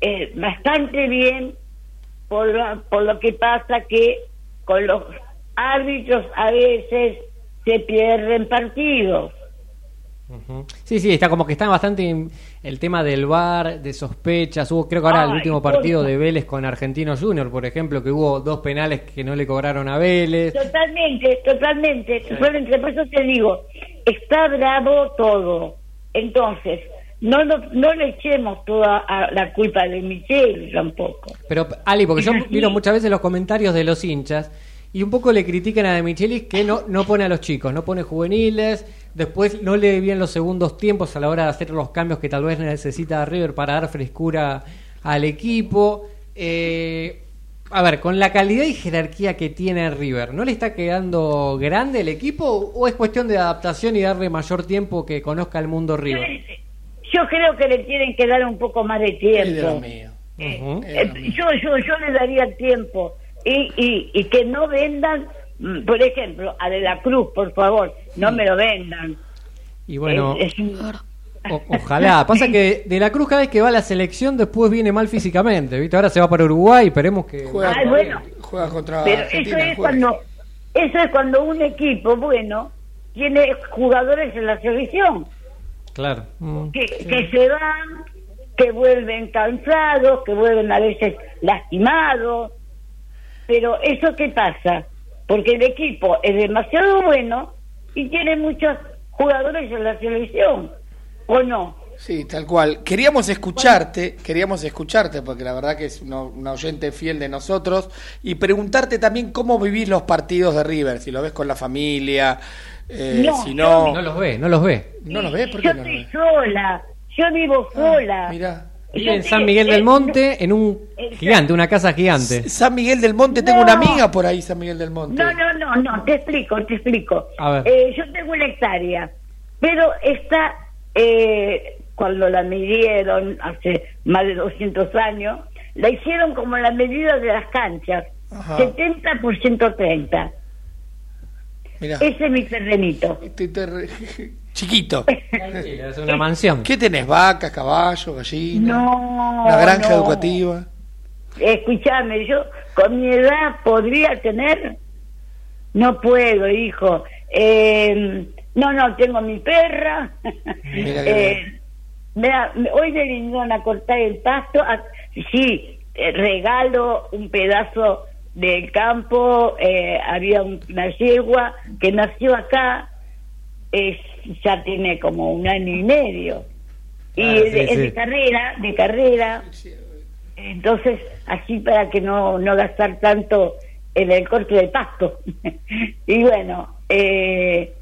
[SPEAKER 5] eh, bastante bien por, lo- por lo que pasa que con los árbitros a veces se pierden partidos.
[SPEAKER 2] Sí, sí, está como que está bastante en el tema del VAR, de sospechas. Hubo, creo que ahora el último partido de Vélez con Argentino Junior, por ejemplo, que hubo dos penales que no le cobraron a Vélez.
[SPEAKER 5] Totalmente, totalmente. Totalmente. Por eso te digo, está bravo todo. Entonces, no, no, no le echemos toda a- la culpa de Michelle tampoco.
[SPEAKER 2] Pero, Ali, porque yo miro muchas veces los comentarios de los hinchas y un poco le critican a De Michelis que no, no pone a los chicos, no pone juveniles, después no lee bien los segundos tiempos a la hora de hacer los cambios que tal vez necesita River para dar frescura al equipo. Eh, a ver, con la calidad y jerarquía que tiene River, ¿no le está quedando grande el equipo o es cuestión de adaptación y darle mayor tiempo que conozca el mundo River?
[SPEAKER 5] Yo creo que le tienen que dar un poco más de tiempo.
[SPEAKER 3] mío.
[SPEAKER 2] Ujú.
[SPEAKER 5] Eh, yo, yo, yo le daría tiempo y, y, y que no vendan, mm, por ejemplo, a De la Cruz, por favor, no me lo vendan.
[SPEAKER 2] Y bueno,
[SPEAKER 5] Es- es un-
[SPEAKER 4] Claro.
[SPEAKER 2] O- ojalá. Pasa que De la Cruz cada vez que va a la selección después viene mal físicamente, ¿viste? Ahora se va para Uruguay, esperemos que...
[SPEAKER 3] Juega,
[SPEAKER 5] Ay, bueno.
[SPEAKER 3] juega contra
[SPEAKER 5] Pero eso es
[SPEAKER 3] juega.
[SPEAKER 5] cuando eso es cuando un equipo bueno tiene jugadores en la selección
[SPEAKER 2] Claro. Mm.
[SPEAKER 5] que, que se van, que vuelven cansados, que vuelven a veces lastimados. Pero eso qué pasa? Porque el equipo es demasiado bueno y tiene muchos jugadores en la selección, ¿o no?
[SPEAKER 3] Sí, tal cual. Queríamos escucharte, queríamos escucharte, porque la verdad que es una, una oyente fiel de nosotros, y preguntarte también cómo vivís los partidos de River, si lo ves con la familia, eh,
[SPEAKER 5] No,
[SPEAKER 3] si no...
[SPEAKER 2] No los ve, no los ve.
[SPEAKER 3] ¿No los ves? ¿Por
[SPEAKER 5] yo
[SPEAKER 3] qué no los
[SPEAKER 5] estoy sola, yo vivo sola.
[SPEAKER 3] Mira.
[SPEAKER 2] Vive en
[SPEAKER 5] Yo
[SPEAKER 2] San Miguel del Monte, en un gigante, una casa gigante.
[SPEAKER 3] San Miguel del Monte, tengo una amiga por ahí, San Miguel del Monte.
[SPEAKER 5] No, no, no, no, te explico, te explico.
[SPEAKER 2] A ver.
[SPEAKER 5] Eh, yo tengo una hectárea, pero está, eh, cuando la midieron hace más de 200 años, la hicieron como la medida de las canchas,
[SPEAKER 3] Ajá.
[SPEAKER 5] 70 por 130. Ese es mi terrenito.
[SPEAKER 3] Este ter- chiquito.
[SPEAKER 2] Es una mansión.
[SPEAKER 3] ¿Qué tenés? ¿Vacas, caballos, gallinas?
[SPEAKER 5] No.
[SPEAKER 3] ¿Una granja
[SPEAKER 5] no.
[SPEAKER 3] educativa?
[SPEAKER 5] Escúchame, yo con mi edad podría tener. No puedo, hijo. Eh, no, no, tengo mi perra.
[SPEAKER 3] Mira qué
[SPEAKER 5] Eh, mira, hoy me vinieron a cortar el pasto. Sí, eh, regalo un pedazo del campo. eh, había un- una yegua que nació acá. ya tiene como un año y medio. Y
[SPEAKER 2] sí,
[SPEAKER 5] de- es
[SPEAKER 2] sí.
[SPEAKER 5] de carrera, de carrera. Entonces, así para que no, no gastar tanto en el corte del pasto. y bueno, eh,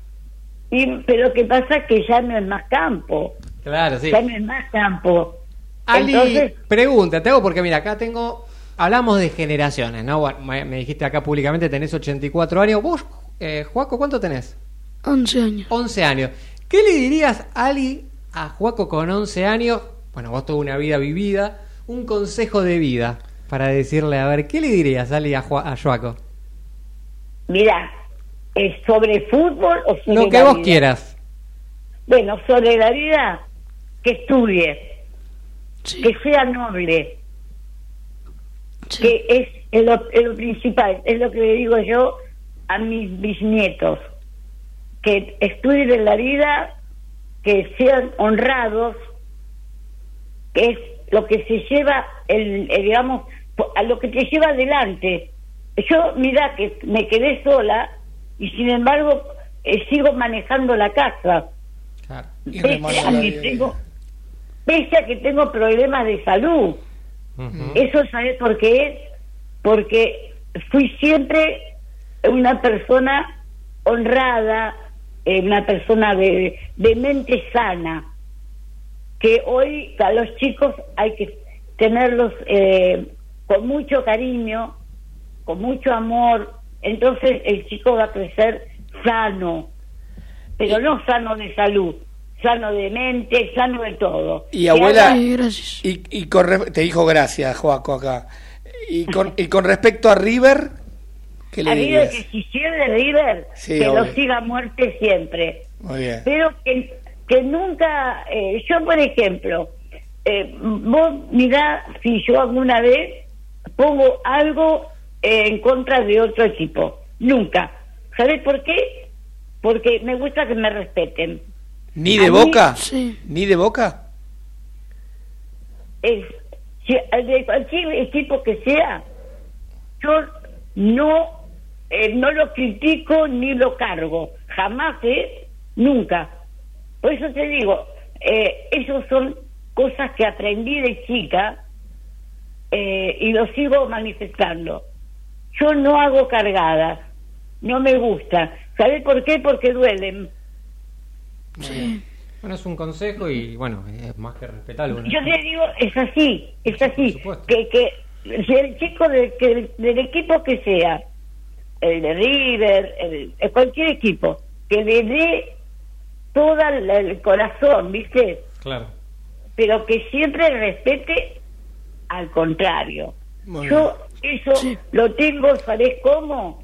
[SPEAKER 5] y, pero que pasa que ya no es más campo,
[SPEAKER 2] Claro, sí.
[SPEAKER 5] ya no es más campo.
[SPEAKER 2] Ali,
[SPEAKER 5] Entonces,
[SPEAKER 2] pregunta, te hago porque mira, acá tengo, hablamos de generaciones, ¿no? Bueno, me, me dijiste acá públicamente tenés 84 años. ¿Vos, eh, Juaco, cuánto tenés?
[SPEAKER 4] 11 años.
[SPEAKER 2] 11 años. ¿Qué le dirías, Ali, a Juaco con 11 años? Bueno, vos toda una vida vivida, un consejo de vida para decirle, a ver, ¿qué le dirías, Ali, a, Ju- a Joaco?
[SPEAKER 5] mira, ¿es sobre fútbol o sobre
[SPEAKER 2] Lo que
[SPEAKER 5] la
[SPEAKER 2] vos
[SPEAKER 5] vida?
[SPEAKER 2] quieras.
[SPEAKER 5] Bueno, sobre la vida, que estudie,
[SPEAKER 4] Sí,
[SPEAKER 5] que sea noble,
[SPEAKER 4] sí.
[SPEAKER 5] que es, es lo, es lo principal, es lo que le digo yo a mis bisnietos, que estudien en la vida, que sean honrados, que es lo que se lleva, el, el, digamos, a lo que te lleva adelante. Yo, mira, que me quedé sola y sin embargo eh, sigo manejando la casa.
[SPEAKER 2] Claro.
[SPEAKER 3] Y
[SPEAKER 5] Pese
[SPEAKER 3] remando
[SPEAKER 5] a,
[SPEAKER 3] la
[SPEAKER 5] que tengo, pese a que tengo problemas de salud. Eso sabes por qué es, porque fui siempre una persona honrada, eh, una persona de, de mente sana, que hoy a los chicos hay que tenerlos eh, con mucho cariño, con mucho amor, entonces el chico va a crecer sano, pero no sano de salud, sano de mente, sano de todo.
[SPEAKER 3] Y abuela-
[SPEAKER 4] gracias.
[SPEAKER 3] Y, y con re- te dijo gracias, Joaco, acá. Y con, y con respecto a River, ¿Qué le
[SPEAKER 5] a River que si pierde River,
[SPEAKER 3] Sí,
[SPEAKER 5] que
[SPEAKER 3] obvio.
[SPEAKER 5] lo siga a muerte siempre.
[SPEAKER 3] Muy bien.
[SPEAKER 5] Pero que, que nunca, eh, yo por ejemplo, eh, vos mirá si yo alguna vez pongo algo eh, en contra de otro equipo. Nunca. ¿Sabés por qué? Porque me gusta que me respeten.
[SPEAKER 3] ¿Ni de
[SPEAKER 5] mí-
[SPEAKER 3] boca?
[SPEAKER 4] Sí.
[SPEAKER 3] ¿Ni de boca?
[SPEAKER 5] es de cualquier equipo que sea, yo no eh, no lo critico ni lo cargo, jamás, ¿eh? Nunca. Por eso te digo, eh, esos son cosas que aprendí de chica eh, y lo sigo manifestando. Yo no hago cargadas, no me gusta. ¿Sabes por qué? Porque duelen.
[SPEAKER 4] Sí.
[SPEAKER 2] Bueno, es un consejo y bueno, es más que respetable. ¿no?
[SPEAKER 5] Yo te digo, es así, es así. Que, que si el chico de- que- del equipo que sea, el de River, el, el cualquier equipo, que le dé todo el, el corazón, ¿viste?
[SPEAKER 2] Claro.
[SPEAKER 5] Pero que siempre respete al contrario.
[SPEAKER 3] Muy
[SPEAKER 5] Yo eso
[SPEAKER 4] Sí.
[SPEAKER 5] lo tengo, ¿sabés cómo?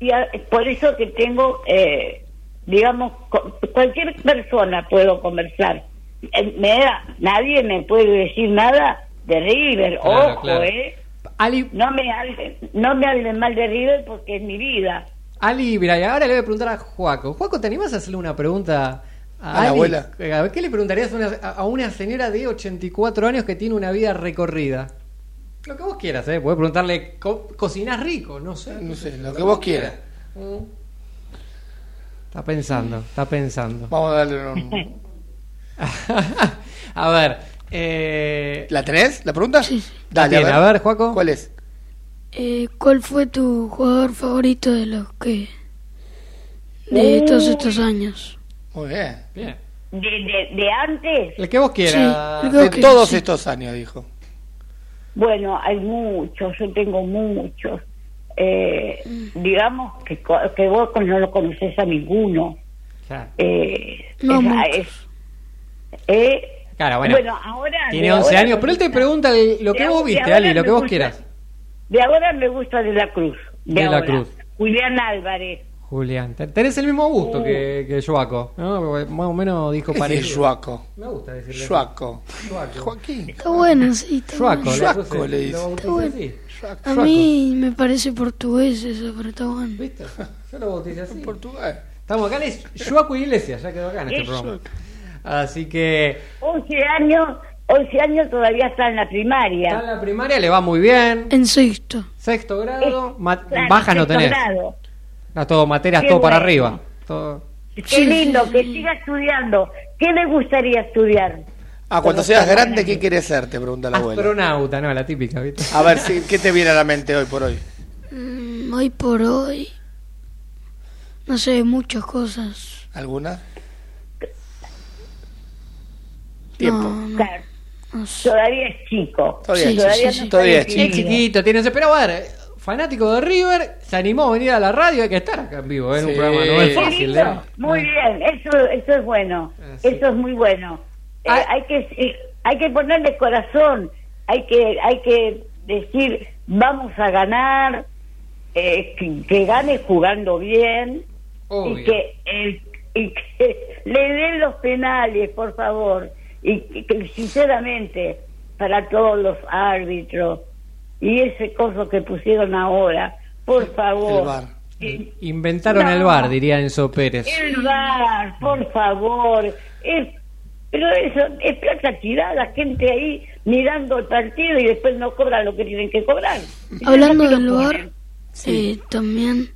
[SPEAKER 5] Y a- por eso que tengo, eh, digamos, con cualquier persona puedo conversar. Eh, me da- nadie me puede decir nada de River,
[SPEAKER 2] Claro,
[SPEAKER 5] ojo,
[SPEAKER 2] claro.
[SPEAKER 5] ¿eh?
[SPEAKER 2] Ali,
[SPEAKER 5] No me, hablen, no me hablen mal de River porque es mi vida.
[SPEAKER 2] Ali, mira, y ahora le voy a preguntar a Juaco. Juaco, ¿te animás a hacerle una pregunta a,
[SPEAKER 3] A la abuela.
[SPEAKER 2] Eh, A ver, ¿qué le preguntarías a una, a una señora de 84 años que tiene una vida recorrida? Lo que vos quieras, ¿eh? Puedes preguntarle, co ¿cocinás rico? No sé.
[SPEAKER 3] No sé, lo que vos quieras.
[SPEAKER 2] Mm. Está pensando, está pensando.
[SPEAKER 3] Vamos a darle un...
[SPEAKER 2] a ver, eh,
[SPEAKER 3] ¿La tenés? ¿La pregunta?
[SPEAKER 4] Sí.
[SPEAKER 3] Dale,
[SPEAKER 2] ¿la tiene? a ver, Juaco.
[SPEAKER 3] ¿Cuál es?
[SPEAKER 4] Eh, ¿Cuál fue tu jugador favorito de los que... de todos estos años?
[SPEAKER 3] Muy bien.
[SPEAKER 2] Bien.
[SPEAKER 5] De, de, de antes,
[SPEAKER 2] El que vos quieras.
[SPEAKER 4] Sí, que-
[SPEAKER 3] De todos
[SPEAKER 4] sí.
[SPEAKER 3] estos años, dijo.
[SPEAKER 5] bueno, hay muchos, yo tengo muchos. Eh, digamos que, co- que vos no lo conoces a ninguno.
[SPEAKER 2] Claro.
[SPEAKER 5] Eh,
[SPEAKER 4] No
[SPEAKER 5] es- eh,
[SPEAKER 2] Claro, bueno.
[SPEAKER 5] ahora.
[SPEAKER 2] Tiene
[SPEAKER 5] de
[SPEAKER 2] 11
[SPEAKER 5] ahora
[SPEAKER 2] años, pero él te pregunta el- lo
[SPEAKER 5] de
[SPEAKER 2] que vos
[SPEAKER 5] de
[SPEAKER 2] viste, Ali, lo que vos
[SPEAKER 5] gusta-
[SPEAKER 2] quieras.
[SPEAKER 5] De ahora me gusta de la Cruz. De,
[SPEAKER 2] De la. Cruz.
[SPEAKER 5] Julián Álvarez.
[SPEAKER 2] Julián, te- tenés el mismo gusto que, que Joaco, ¿no? Porque Más o menos dijo
[SPEAKER 3] ¿Qué es
[SPEAKER 2] parecido.
[SPEAKER 3] Juaco?
[SPEAKER 2] Me gusta decirle. Joaco.
[SPEAKER 3] Joaquín.
[SPEAKER 4] Está bueno, sí, está
[SPEAKER 2] Joaco,
[SPEAKER 4] bueno.
[SPEAKER 2] le
[SPEAKER 3] Joaco dice.
[SPEAKER 2] bauticé
[SPEAKER 4] bueno. A mí me parece portugués eso, pero está bueno.
[SPEAKER 2] ¿Viste? Yo lo bauticé así.
[SPEAKER 3] Portugal.
[SPEAKER 2] Estamos acá, es Joaco Iglesias, ya quedó acá en este
[SPEAKER 5] Es
[SPEAKER 2] programa. Así que
[SPEAKER 5] 11 años, 11 años todavía está en la primaria.
[SPEAKER 2] está en la primaria, le va muy bien.
[SPEAKER 4] En sexto.
[SPEAKER 2] Sexto grado,
[SPEAKER 5] Es- claro,
[SPEAKER 2] bajas no
[SPEAKER 5] sexto
[SPEAKER 2] tenés.
[SPEAKER 5] grado.
[SPEAKER 2] No, todo materias,
[SPEAKER 5] Qué
[SPEAKER 2] todo para
[SPEAKER 5] bueno.
[SPEAKER 2] arriba. Todo.
[SPEAKER 5] Qué lindo, que siga estudiando. ¿Qué le gustaría estudiar?
[SPEAKER 3] Ah, cuando seas grande, ¿qué quieres ser? Te pregunta la abuela.
[SPEAKER 2] Astronauta, no, la típica, ¿viste?
[SPEAKER 3] A ver, sí, ¿qué te viene a la mente hoy por hoy?
[SPEAKER 4] Mm, hoy por hoy. No sé, muchas cosas.
[SPEAKER 3] ¿Alguna? Tiempo.
[SPEAKER 4] No, no,
[SPEAKER 5] Claro, todavía es chico.
[SPEAKER 3] Todavía
[SPEAKER 4] Sí,
[SPEAKER 5] todavía
[SPEAKER 4] sí,
[SPEAKER 5] no
[SPEAKER 4] sí.
[SPEAKER 3] Todavía es
[SPEAKER 2] Es
[SPEAKER 5] definido.
[SPEAKER 2] chiquito, tiene pero a ver, fanático de River, se animó a venir a la radio, hay que estar acá en vivo, ¿eh? un programa, no es fácil. ¿eh?
[SPEAKER 5] Muy bien, eso, eso es bueno.
[SPEAKER 2] Ah.
[SPEAKER 5] Eso es muy bueno. Eh,
[SPEAKER 2] Ah.
[SPEAKER 5] hay que hay que ponerle corazón, hay que hay que decir vamos a ganar, eh, que, que gane jugando bien
[SPEAKER 2] Obvio.
[SPEAKER 5] y que el- y que le den los penales, por favor, y que sinceramente para todos los árbitros y ese coso que pusieron ahora, por favor.
[SPEAKER 3] El VAR.
[SPEAKER 5] Eh,
[SPEAKER 2] Inventaron
[SPEAKER 5] No.
[SPEAKER 2] el bar, diría Enzo Pérez.
[SPEAKER 5] el bar, por favor. Es, pero eso es plata tirada, gente ahí mirando el partido y después no cobran lo que tienen que cobrar.
[SPEAKER 4] Hablando
[SPEAKER 5] ¿Por qué
[SPEAKER 4] del bar, eh, también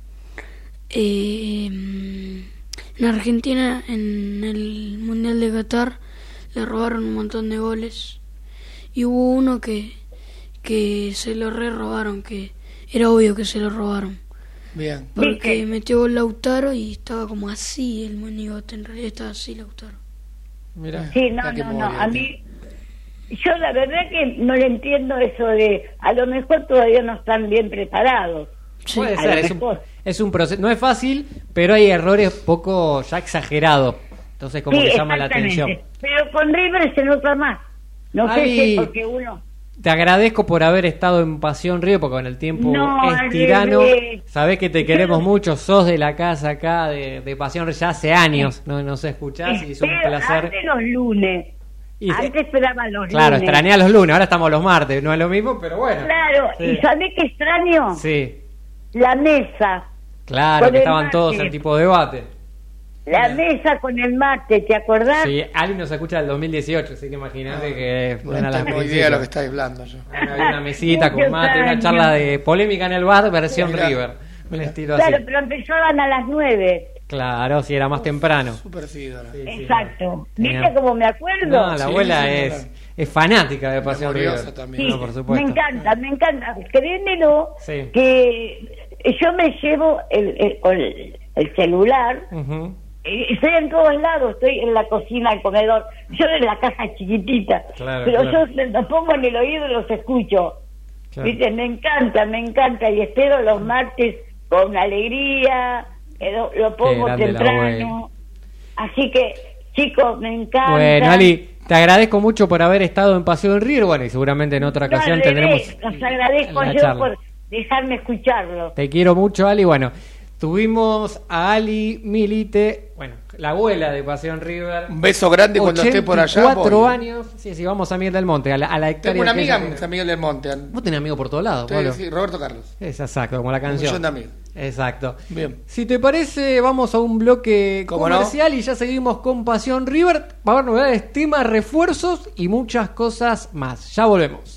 [SPEAKER 4] eh, mm, en Argentina, en el Mundial de Qatar, le robaron un montón de goles. Y hubo uno que, que se lo re robaron, que era obvio que se lo robaron.
[SPEAKER 3] Bien.
[SPEAKER 4] Porque
[SPEAKER 5] ¿Viste?
[SPEAKER 4] metió gol Lautaro y estaba como así el monigote, en realidad estaba así Lautaro.
[SPEAKER 2] Mirá.
[SPEAKER 5] Sí, no, no, no. A mí, yo la verdad que no le entiendo eso de, a lo mejor todavía no están bien preparados.
[SPEAKER 4] Sí.
[SPEAKER 2] Puede ser, es un,
[SPEAKER 5] mejor.
[SPEAKER 2] es un proceso, no es fácil, pero hay errores poco ya exagerados. Entonces como
[SPEAKER 5] sí,
[SPEAKER 2] que llama la atención.
[SPEAKER 5] Pero con River se nota más. No sé
[SPEAKER 2] Ali.
[SPEAKER 5] si es porque uno...
[SPEAKER 2] te agradezco por haber estado en Pasión Río, porque con el tiempo
[SPEAKER 5] No,
[SPEAKER 2] es tirano. Sabés que te queremos mucho, sos de la casa acá de, de Pasión Río ya hace años, no nos escuchás y es un placer.
[SPEAKER 5] Antes los lunes.
[SPEAKER 2] Y-
[SPEAKER 5] antes esperaba los
[SPEAKER 2] Claro,
[SPEAKER 5] lunes.
[SPEAKER 2] extrañé los lunes, ahora estamos los martes, no es lo mismo, pero bueno.
[SPEAKER 5] Claro,
[SPEAKER 2] Sí.
[SPEAKER 5] ¿y sabés qué extraño?
[SPEAKER 2] Sí,
[SPEAKER 5] La mesa.
[SPEAKER 2] claro, que estaban
[SPEAKER 5] mate.
[SPEAKER 2] todos en tipo de debate.
[SPEAKER 5] La mesa con el mate, ¿te acordás?
[SPEAKER 2] Sí, Ali nos escucha del 2018, así que imagínate que
[SPEAKER 3] No
[SPEAKER 2] buena la
[SPEAKER 3] tengo idea de lo que estáis hablando yo.
[SPEAKER 2] Bueno, había una mesita con mate, una charla de polémica en el bar, versión
[SPEAKER 3] Mirá.
[SPEAKER 2] River. Un estilo
[SPEAKER 5] Claro,
[SPEAKER 2] así.
[SPEAKER 5] pero empezaban a las nueve.
[SPEAKER 2] Claro, si era más temprano.
[SPEAKER 3] Super
[SPEAKER 2] sí.
[SPEAKER 5] Exacto.
[SPEAKER 2] Tenía-
[SPEAKER 5] ¿Viste cómo me acuerdo?
[SPEAKER 2] No, la
[SPEAKER 3] Sí,
[SPEAKER 2] abuela
[SPEAKER 3] sí,
[SPEAKER 2] es,
[SPEAKER 3] claro.
[SPEAKER 2] es fanática de Pasión River.
[SPEAKER 3] también.
[SPEAKER 5] Sí,
[SPEAKER 2] No, por supuesto.
[SPEAKER 5] me encanta, me encanta. Créemelo
[SPEAKER 2] Sí.
[SPEAKER 5] que yo me llevo el, el, el- el celular, y estoy en todos lados, estoy en la cocina, el comedor, yo en la casa chiquitita,
[SPEAKER 2] Claro,
[SPEAKER 5] pero
[SPEAKER 2] claro.
[SPEAKER 5] yo los pongo en el oído y los escucho.
[SPEAKER 2] Claro.
[SPEAKER 5] ¿Viste? Me encanta, me encanta y espero los martes con alegría, eh, lo, lo pongo temprano. Así que, chicos, me encanta.
[SPEAKER 2] Bueno, Ali, te agradezco mucho por haber estado en Pasión River. Bueno, y seguramente en otra
[SPEAKER 5] No,
[SPEAKER 2] ocasión
[SPEAKER 5] revés,
[SPEAKER 2] tendremos.
[SPEAKER 5] Los agradezco yo
[SPEAKER 2] charla.
[SPEAKER 5] por dejarme escucharlo.
[SPEAKER 2] Te quiero mucho, Ali. Bueno, tuvimos a Ali Milite, bueno, la abuela de Pasión River.
[SPEAKER 3] Un beso grande cuando esté por allá.
[SPEAKER 2] Cuatro años. Sí, sí, vamos a Miguel del Monte, a la, a la hectárea.
[SPEAKER 3] Tengo una amiga
[SPEAKER 2] ella-
[SPEAKER 3] en San Miguel del Monte.
[SPEAKER 2] Vos tenés amigos por todos lados,
[SPEAKER 3] Sí,
[SPEAKER 2] Pablo.
[SPEAKER 3] sí, Roberto Carlos.
[SPEAKER 2] Es exacto, como la
[SPEAKER 3] Un
[SPEAKER 2] canción.
[SPEAKER 3] millón de amigos.
[SPEAKER 2] Exacto.
[SPEAKER 3] Bien.
[SPEAKER 2] Si te parece, vamos a un bloque
[SPEAKER 3] ¿Cómo no?
[SPEAKER 2] comercial y ya seguimos con Pasión River. Va a haber novedades, temas, refuerzos y muchas cosas más. Ya volvemos.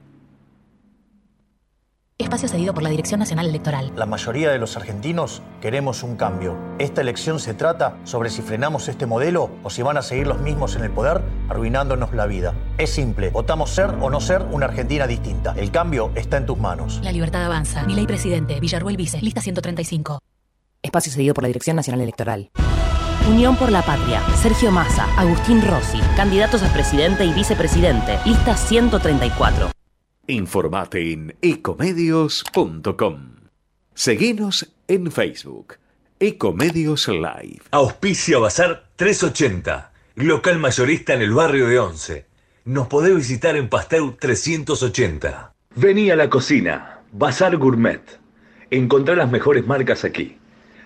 [SPEAKER 6] Espacio cedido por la Dirección Nacional Electoral.
[SPEAKER 7] La mayoría de los argentinos queremos un cambio. Esta elección se trata sobre si frenamos este modelo o si van a seguir los mismos en el poder arruinándonos la vida. Es simple, votamos ser o no ser una Argentina distinta. El cambio está en tus manos.
[SPEAKER 6] La libertad avanza. Mi ley presidente. Villarruel Vice. Lista 135.
[SPEAKER 8] Espacio cedido por la Dirección Nacional Electoral. Unión por la Patria. Sergio Massa, Agustín Rossi, candidatos a presidente y vicepresidente. Lista 134.
[SPEAKER 9] Informate en ecomedios.com. Seguinos en Facebook. Ecomedios Live.
[SPEAKER 1] Auspicia Bazar 380, local mayorista en el barrio de Once. Nos podés visitar en Pasteur 380. Vení a la cocina, Bazar Gourmet. Encontrá las mejores marcas aquí.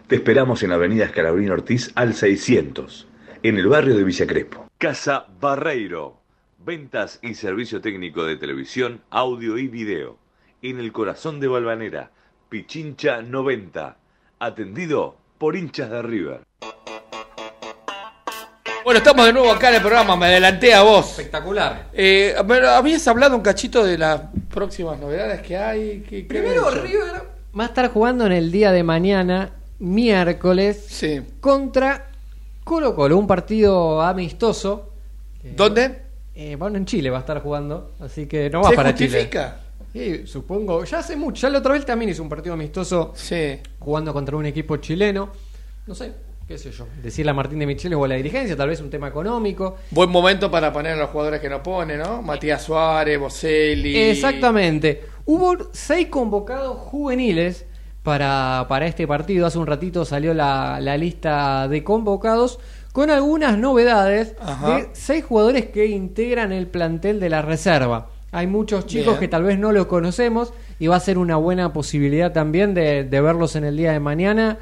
[SPEAKER 1] Te esperamos en Avenida Escalabrín Ortiz al 600, en el barrio de Villa Crespo. Casa Barreiro. Ventas y servicio técnico de televisión, audio y video. En el corazón de Balvanera, Pichincha 90. Atendido por hinchas de River.
[SPEAKER 3] Bueno, estamos de nuevo acá en el programa. Me adelanté a vos.
[SPEAKER 2] Espectacular.
[SPEAKER 3] Eh, me- habías hablado un cachito de las próximas novedades que hay. ¿Qué- qué
[SPEAKER 2] Primero? River va a estar jugando en el día de mañana, miércoles,
[SPEAKER 3] Sí.
[SPEAKER 2] contra Colo Colo, un partido amistoso.
[SPEAKER 3] ¿Dónde?
[SPEAKER 2] Eh, bueno, en Chile va a estar jugando, así que no va
[SPEAKER 3] ¿Se
[SPEAKER 2] para
[SPEAKER 3] justifica?
[SPEAKER 2] Chile. Sí, supongo. Ya hace mucho. Ya la otra vez también hizo un partido amistoso
[SPEAKER 3] Sí.
[SPEAKER 2] jugando contra un equipo chileno. No sé, qué sé yo. Decirle a Martín de Micheles o a la dirigencia, tal vez un tema económico.
[SPEAKER 3] Buen momento para poner a los jugadores que no pone, ¿no? Matías Suárez, Boselli.
[SPEAKER 2] Exactamente. Hubo seis convocados juveniles para, para este partido. Hace un ratito salió la, la lista de convocados con algunas novedades
[SPEAKER 3] Ajá.
[SPEAKER 2] de seis jugadores que integran el plantel de la reserva. Hay muchos chicos
[SPEAKER 3] Bien.
[SPEAKER 2] que tal vez no los conocemos y va a ser una buena posibilidad también de, de verlos en el día de mañana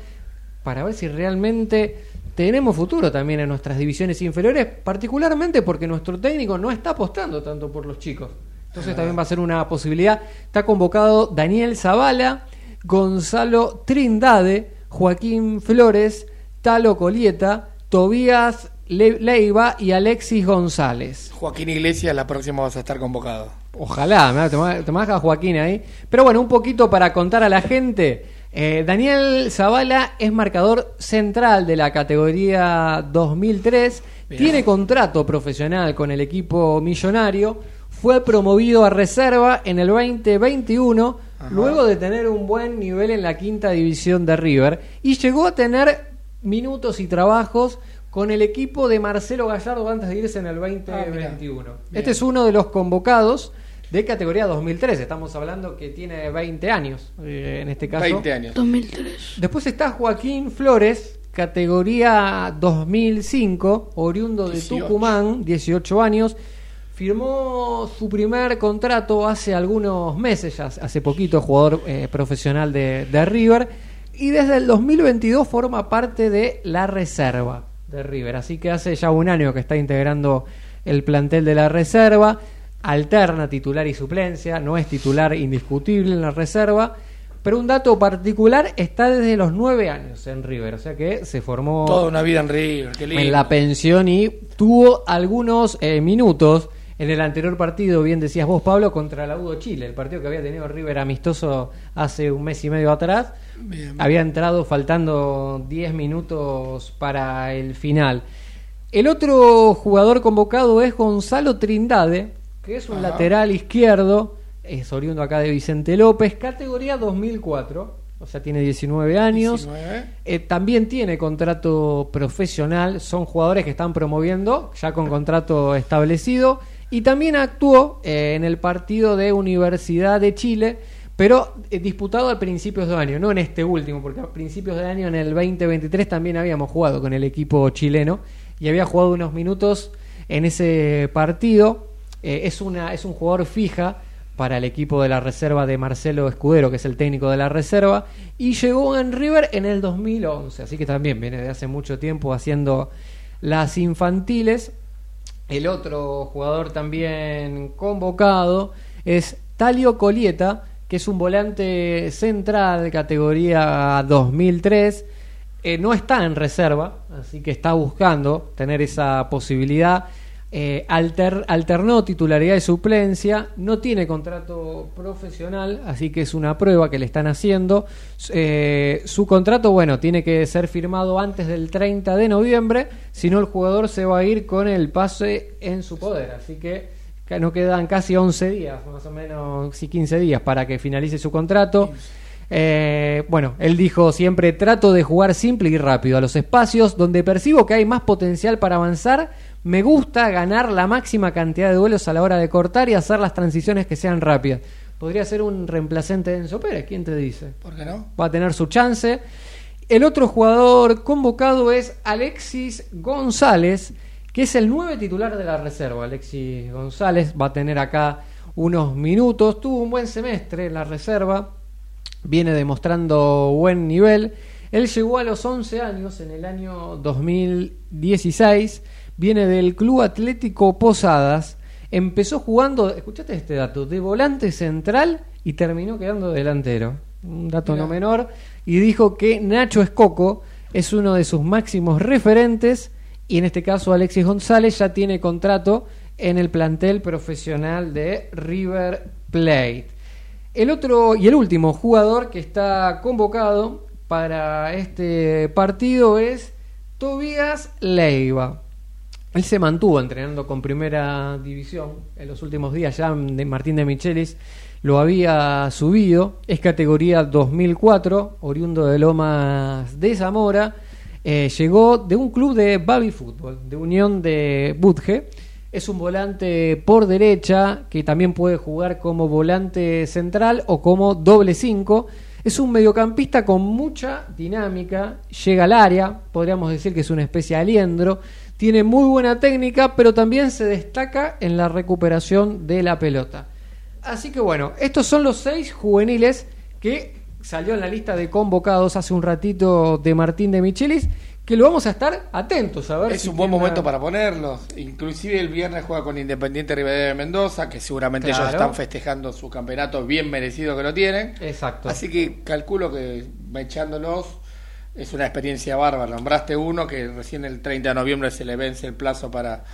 [SPEAKER 2] para ver si realmente tenemos futuro también en nuestras divisiones inferiores, particularmente porque nuestro técnico no está apostando tanto por los chicos. Entonces también va a ser una posibilidad. Está convocado Daniel Zavala, Gonzalo Trindade, Joaquín Flores, Talo Colieta, Tobías Le- Leiva y Alexis González.
[SPEAKER 3] Joaquín Iglesias, la próxima vas a estar convocado.
[SPEAKER 2] Ojalá, te ma- te marca Joaquín ahí. Pero bueno, un poquito para contar a la gente. eh, Daniel Zavala es marcador central de la categoría 2003.
[SPEAKER 3] Bien.
[SPEAKER 2] Tiene contrato profesional con el equipo millonario. Fue promovido a reserva en el 2021, luego de tener un buen nivel en la quinta división de River. Y llegó a tener minutos y trabajos con el equipo de Marcelo Gallardo antes de irse en el 2021.
[SPEAKER 3] Bien.
[SPEAKER 2] este es uno de los convocados de categoría 2003. Estamos hablando que tiene 20 años, eh, en este caso.
[SPEAKER 3] 20 años.
[SPEAKER 4] 2003.
[SPEAKER 2] Después está Joaquín Flores, categoría 2005, oriundo de
[SPEAKER 3] 18.
[SPEAKER 2] Tucumán, 18 años. Firmó su primer contrato hace algunos meses, ya hace poquito, jugador eh, profesional de, de River. Y desde el 2022 forma parte de la reserva de River. Así que hace ya un año que está integrando el plantel de la reserva. Alterna titular y suplencia, no es titular indiscutible en la reserva. Pero un dato particular está desde los nueve años en River, o sea que se formó
[SPEAKER 3] Toda una vida en River, qué lindo.
[SPEAKER 2] en la pensión y tuvo algunos eh, minutos en el anterior partido, bien decías vos Pablo, contra la Udo Chile, el partido que había tenido River amistoso hace un mes y medio atrás.
[SPEAKER 3] Bien.
[SPEAKER 2] Había entrado faltando 10 minutos para el final. El otro jugador convocado es Gonzalo Trindade, que es un
[SPEAKER 3] Ajá.
[SPEAKER 2] lateral izquierdo, es oriundo acá de Vicente López, categoría 2004, o sea, tiene 19 años.
[SPEAKER 3] 19.
[SPEAKER 2] Eh, también tiene contrato profesional, son jugadores que están promoviendo, ya con contrato establecido, y también actuó eh, en el partido de Universidad de Chile, pero eh, disputado a principios de año, no en este último, porque a principios de año, en el 2023, también habíamos jugado con el equipo chileno y había jugado unos minutos en ese partido. Eh, es, una, es un jugador fija para el equipo de la reserva de Marcelo Escudero, que es el técnico de la reserva, y llegó en River en el 2011, así que también viene de hace mucho tiempo haciendo las infantiles. El otro jugador también convocado es Talio Colieta, que es un volante central categoría 2003. Eh, no está en reserva, así que está buscando tener esa posibilidad. Eh, alter- alternó titularidad y suplencia, no tiene contrato profesional, así que es una prueba que le están haciendo. Eh, su contrato, bueno, tiene que ser firmado antes del 30 de noviembre, si no el jugador se va a ir con el pase en su poder, así que que no quedan casi 11 días, más o menos, sí 15 días para que finalice su contrato. Eh, bueno, él dijo siempre trato de jugar simple y rápido a los espacios donde percibo que hay más potencial para avanzar. Me gusta ganar la máxima cantidad de duelos a la hora de cortar y hacer las transiciones que sean rápidas. Podría ser un reemplacente de Enzo Pérez, ¿quién te dice?
[SPEAKER 3] ¿Por qué no?
[SPEAKER 2] Va a tener su chance. El otro jugador convocado es Alexis González, que es el nueve titular de la reserva. Alexis González va a tener acá unos minutos. Tuvo un buen semestre en la reserva viene demostrando buen nivel. Él llegó a los 11 años en el año 2016, viene del Club Atlético Posadas, empezó jugando, escuchate este dato, de volante central y terminó quedando delantero. Un dato no menor. Y dijo que Nacho Escoco es uno de sus máximos referentes y en este caso Alexis González ya tiene contrato en el plantel profesional de River Plate. El otro y el último jugador que está convocado para este partido es Tobías Leiva. Él se mantuvo entrenando con primera división en los últimos días. Ya Martín de Michelis lo había subido. Es categoría 2004, oriundo de Lomas de Zamora. Eh, llegó de un club de Babi Fútbol, de Unión de Budge. Es un volante por derecha que también puede jugar como volante central o como doble 5. Es un mediocampista con mucha dinámica, llega al área, podríamos decir que es una especie de aliendro, tiene muy buena técnica, pero también se destaca en la recuperación de la pelota. Así que bueno, estos son los seis juveniles que salió en la lista de convocados hace un ratito de Martín de Michelis, que lo vamos a estar atentos a ver.
[SPEAKER 3] Es
[SPEAKER 2] si
[SPEAKER 3] un buen momento para ponerlos. Inclusive el viernes juega con Independiente Rivadavia de Mendoza, que seguramente ellos están festejando su campeonato bien merecido que lo tienen.
[SPEAKER 2] Exacto.
[SPEAKER 3] Así que calculo que echándolos es una experiencia bárbara. Nombraste uno que recién el 30 de noviembre se le vence el plazo para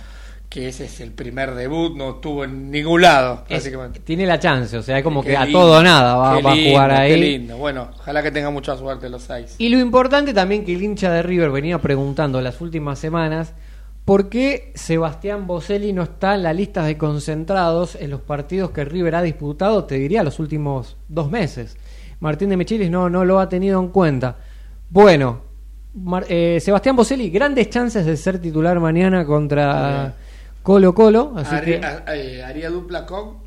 [SPEAKER 3] que ese es el primer debut, no estuvo en ningún lado,
[SPEAKER 2] Es-
[SPEAKER 3] básicamente.
[SPEAKER 2] tiene la chance, o sea, es como
[SPEAKER 3] Qué
[SPEAKER 2] que a todo o nada va,
[SPEAKER 3] qué
[SPEAKER 2] va a jugar
[SPEAKER 3] Qué
[SPEAKER 2] ahí.
[SPEAKER 3] lindo. Bueno, ojalá que tenga mucha suerte los seis.
[SPEAKER 2] Y lo importante también que el hincha de River venía preguntando las últimas semanas, ¿por qué Sebastián Boselli no está en la lista de concentrados en los partidos que River ha disputado, te diría, los últimos dos meses? Martín de Michelis no, no lo ha tenido en cuenta. Bueno, Mar- eh, Sebastián Boselli, grandes chances de ser titular mañana contra Colo Colo, así
[SPEAKER 3] Haría,
[SPEAKER 2] que...
[SPEAKER 3] a- eh, haría dupla con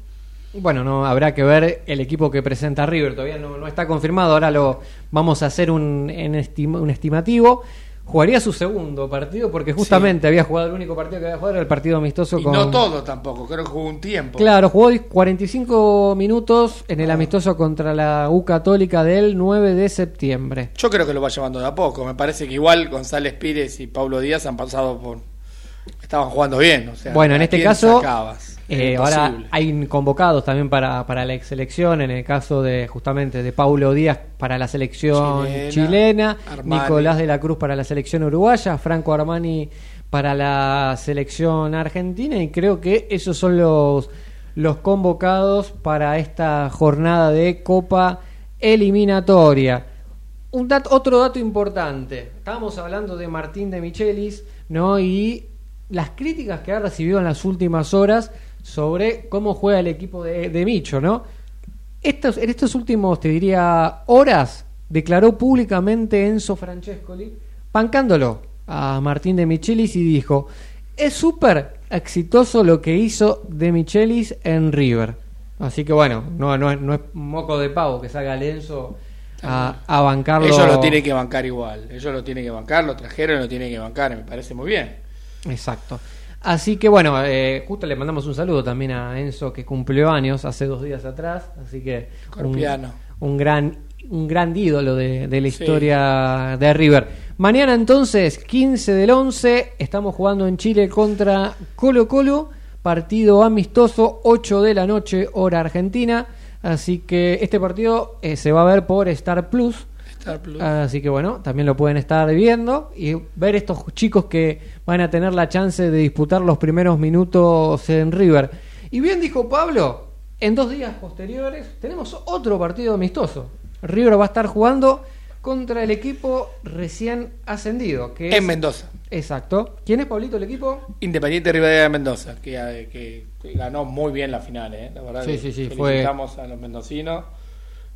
[SPEAKER 2] Bueno, no habrá que ver el equipo que presenta River, todavía no, no está confirmado, ahora lo vamos a hacer un, en estima- un estimativo. Jugaría su segundo partido porque justamente había jugado el único partido que había jugado era el partido amistoso
[SPEAKER 3] y
[SPEAKER 2] con
[SPEAKER 3] no todo tampoco, creo que jugó un tiempo.
[SPEAKER 2] Claro, jugó 45 minutos en el amistoso contra la U Católica del 9 de septiembre.
[SPEAKER 3] Yo creo que lo va llevando de a poco. Me parece que igual González Pires y Pablo Díaz han pasado por. Estaban jugando bien. O sea,
[SPEAKER 2] bueno, en
[SPEAKER 3] ¿a
[SPEAKER 2] este caso, eh, ahora hay convocados también para, para la selección, en el caso de justamente de Paulo Díaz para la selección
[SPEAKER 3] Chilena.
[SPEAKER 2] Nicolás de la Cruz para la selección uruguaya, Franco Armani para la selección argentina y creo que esos son los, los convocados para esta jornada de Copa Eliminatoria. Un dat- otro dato importante. Estábamos hablando de Martín de Michelis, ¿no? Y las críticas que ha recibido en las últimas horas sobre cómo juega el equipo de, de Micho, ¿no? Estos, en estos últimos, te diría, horas, declaró públicamente Enzo Francescoli, bancándolo a Martín de Michelis y dijo, es súper exitoso lo que hizo de Michelis en River. Así que bueno, no, no, no es moco de pavo que salga el Enzo a, a bancarlo.
[SPEAKER 3] Ellos lo tienen que bancar igual. Ellos lo tienen que bancar, lo trajeron y lo tienen que bancar. Me parece muy bien.
[SPEAKER 2] Exacto. Así que bueno, eh, justo le mandamos un saludo también a Enzo que cumplió años hace dos días atrás, así que un, un gran un gran ídolo de, de la
[SPEAKER 3] Sí.
[SPEAKER 2] historia de River. Mañana entonces, 15 del 11, estamos jugando en Chile contra Colo Colo, partido amistoso, 8 de la noche, hora argentina. Así que este partido eh, se va a ver por Star Plus.
[SPEAKER 3] Star Plus.
[SPEAKER 2] Así que bueno, también lo pueden estar viendo y ver estos chicos que van a tener la chance de disputar los primeros minutos en River. Y bien dijo Pablo, en dos días posteriores tenemos otro partido amistoso. River va a estar jugando contra el equipo recién ascendido, que es
[SPEAKER 3] En Mendoza.
[SPEAKER 2] Exacto. ¿Quién es Pablito el equipo?
[SPEAKER 3] Independiente Rivadavia de Mendoza, que, eh, que- que ganó muy bien la final, ¿eh? La verdad
[SPEAKER 2] Sí,
[SPEAKER 3] que
[SPEAKER 2] sí, sí,
[SPEAKER 3] felicitamos a los mendocinos.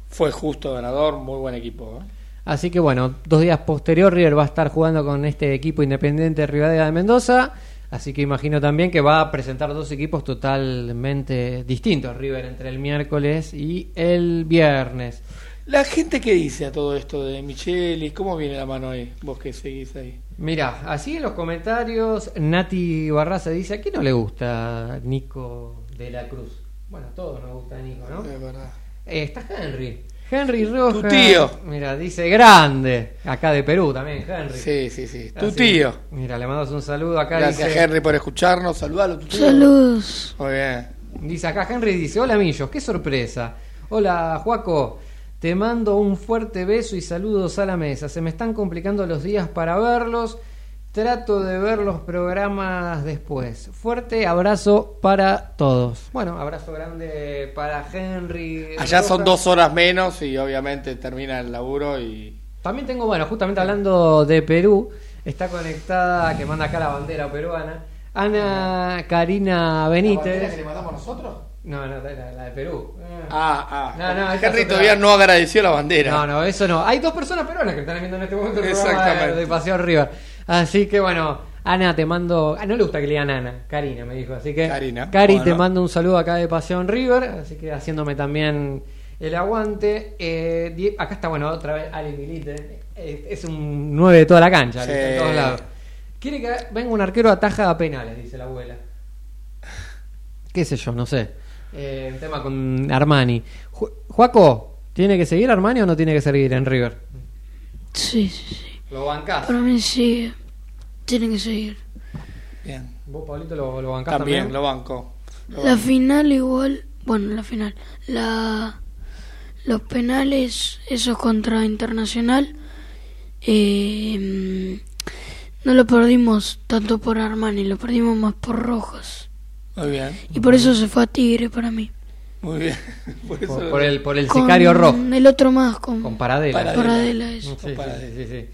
[SPEAKER 3] Fue justo ganador, muy buen equipo. ¿eh?
[SPEAKER 2] Así que bueno, dos días posterior River va a estar jugando con este equipo independiente de Rivadavia de Mendoza. Así que imagino también que va a presentar dos equipos totalmente distintos, River entre el miércoles y el viernes.
[SPEAKER 3] La gente que dice a todo esto de Michelis, ¿cómo viene la mano ahí? Vos que seguís ahí.
[SPEAKER 2] Mira, así en los comentarios, Nati Barraza dice, ¿a quién no le gusta Nico de la Cruz? Bueno, a todos nos gusta Nico, ¿no?
[SPEAKER 3] Es verdad.
[SPEAKER 2] Eh, está Henry. Henry Rojas.
[SPEAKER 3] Tu tío.
[SPEAKER 2] Mira, dice grande. Acá de Perú también, Henry.
[SPEAKER 3] Sí, sí, sí. Tu
[SPEAKER 2] Así-
[SPEAKER 3] tío.
[SPEAKER 2] Mira, le mandamos un saludo acá.
[SPEAKER 3] Gracias,
[SPEAKER 2] dice,
[SPEAKER 3] Henry, por escucharnos. Saludalo, tu tío.
[SPEAKER 4] Saludos.
[SPEAKER 3] Muy bien.
[SPEAKER 2] Dice acá Henry, dice, hola Millos, qué sorpresa. Hola Juaco, te mando un fuerte beso y saludos a la mesa. Se me están complicando los días para verlos. Trato de ver los programas después. Fuerte abrazo para todos. Bueno, abrazo grande para Henry.
[SPEAKER 3] Allá son dos horas menos y obviamente termina el laburo y...
[SPEAKER 2] También tengo, bueno, justamente hablando de Perú, está conectada, que manda acá la bandera peruana, Ana Karina Benítez.
[SPEAKER 3] le mandamos nosotros?
[SPEAKER 2] No, no, la, la de Perú.
[SPEAKER 3] Ah, ah.
[SPEAKER 2] No, no,
[SPEAKER 3] Henry todavía no agradeció la bandera.
[SPEAKER 2] No, no, eso no. Hay dos personas peruanas que están viendo en este momento el programa de,
[SPEAKER 3] Exactamente.
[SPEAKER 2] de Paseo River. Así que bueno, Ana, te mando. Ah, no le gusta que le digan Ana, Karina me dijo. Así que,
[SPEAKER 3] Karina,
[SPEAKER 2] Cari,
[SPEAKER 3] bueno.
[SPEAKER 2] te mando un saludo acá de Paseo River. Así que haciéndome también el aguante. Eh, Die- acá está, bueno, otra vez Ali Milite. Eh, es un 9 de toda la cancha,
[SPEAKER 3] Sí.
[SPEAKER 2] todos lados. Quiere que venga un arquero ataja a penales, dice la abuela. ¿Qué sé yo? No sé. Eh, el tema con Armani. Ju- Juaco, ¿tiene que seguir Armani o no tiene que seguir en River?
[SPEAKER 4] Sí, sí, sí.
[SPEAKER 2] ¿Lo bancás?
[SPEAKER 4] Para mí sí. Tienen que seguir.
[SPEAKER 3] Bien.
[SPEAKER 2] ¿Vos, Pablito, lo, lo bancás
[SPEAKER 3] También,
[SPEAKER 2] también?
[SPEAKER 3] lo banco. Lo
[SPEAKER 4] La
[SPEAKER 3] banco.
[SPEAKER 4] final igual, bueno, la final, la los penales, esos contra Internacional, eh, no lo perdimos tanto por Armani, lo perdimos más por Rojas.
[SPEAKER 3] Muy bien.
[SPEAKER 4] Y por eso se fue a Tigre para mí.
[SPEAKER 3] Muy bien. Por, eso-
[SPEAKER 2] Por, por el, por el
[SPEAKER 4] Con
[SPEAKER 2] sicario rojo.
[SPEAKER 4] El otro más, con,
[SPEAKER 2] Con Paradela.
[SPEAKER 3] Paradela.
[SPEAKER 4] Paradela, eso.
[SPEAKER 2] Sí, sí, sí.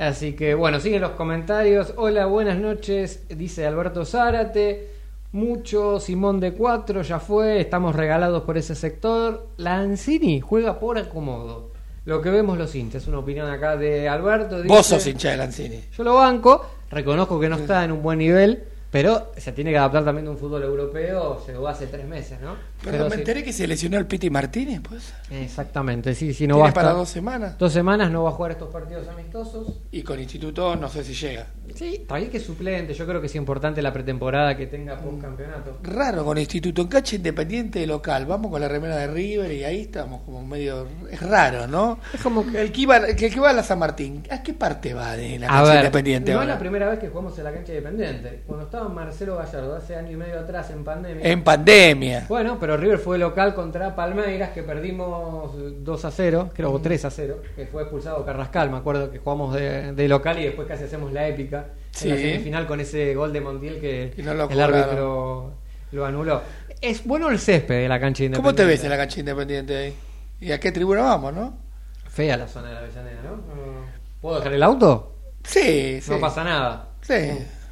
[SPEAKER 2] Así que bueno, siguen los comentarios. Hola, buenas noches, dice Alberto Zárate. Mucho, Simón de 4 ya fue, estamos regalados por ese sector. Lanzini juega por acomodo. Lo que vemos los hinchas, una opinión acá de Alberto.
[SPEAKER 3] Vos sos hincha de Lanzini.
[SPEAKER 2] Yo lo banco, reconozco que no está en un buen nivel, pero se tiene que adaptar también de un fútbol europeo, llegó hace tres meses, ¿no?
[SPEAKER 3] Pero, me
[SPEAKER 2] sí-
[SPEAKER 3] enteré que se lesionó el Piti Martínez, pues.
[SPEAKER 2] Exactamente, sí, sí, no
[SPEAKER 3] Tiene
[SPEAKER 2] va a
[SPEAKER 3] para
[SPEAKER 2] estar-
[SPEAKER 3] dos semanas.
[SPEAKER 2] Dos semanas no va a jugar estos partidos amistosos.
[SPEAKER 3] Y con Instituto no sé si llega.
[SPEAKER 2] Sí, bien que es suplente. Yo creo que es importante la pretemporada que tenga post campeonato.
[SPEAKER 3] Raro con Instituto. En cancha independiente local. Vamos con la remera de River y ahí estamos como medio. Es raro, ¿no?
[SPEAKER 2] Es como que.
[SPEAKER 3] El que, iba, el que va a la San Martín. ¿A qué parte va de la cancha
[SPEAKER 2] ver,
[SPEAKER 3] independiente
[SPEAKER 2] no
[SPEAKER 3] ahora?
[SPEAKER 2] es la primera vez que jugamos en la cancha independiente. Cuando estaba Marcelo Gallardo, hace año y medio atrás en pandemia.
[SPEAKER 3] En pandemia.
[SPEAKER 2] Bueno, pero River fue local contra Palmeiras, que perdimos 2 a 0, creo, o 3 a 0, que fue expulsado Carrascal. Me acuerdo que jugamos de, de local y después casi hacemos la épica
[SPEAKER 3] Sí.
[SPEAKER 2] en la semifinal con ese gol de Montiel que
[SPEAKER 3] no
[SPEAKER 2] el
[SPEAKER 3] cobraron.
[SPEAKER 2] árbitro lo anuló. Es bueno el césped de la cancha independiente.
[SPEAKER 3] ¿Cómo te ves en la cancha independiente ahí? ¿Y a qué tribuna vamos, no?
[SPEAKER 2] Fea la zona de la Avellaneda, ¿no? ¿Puedo dejar el auto?
[SPEAKER 3] Sí, sí.
[SPEAKER 2] No pasa nada.
[SPEAKER 3] Sí.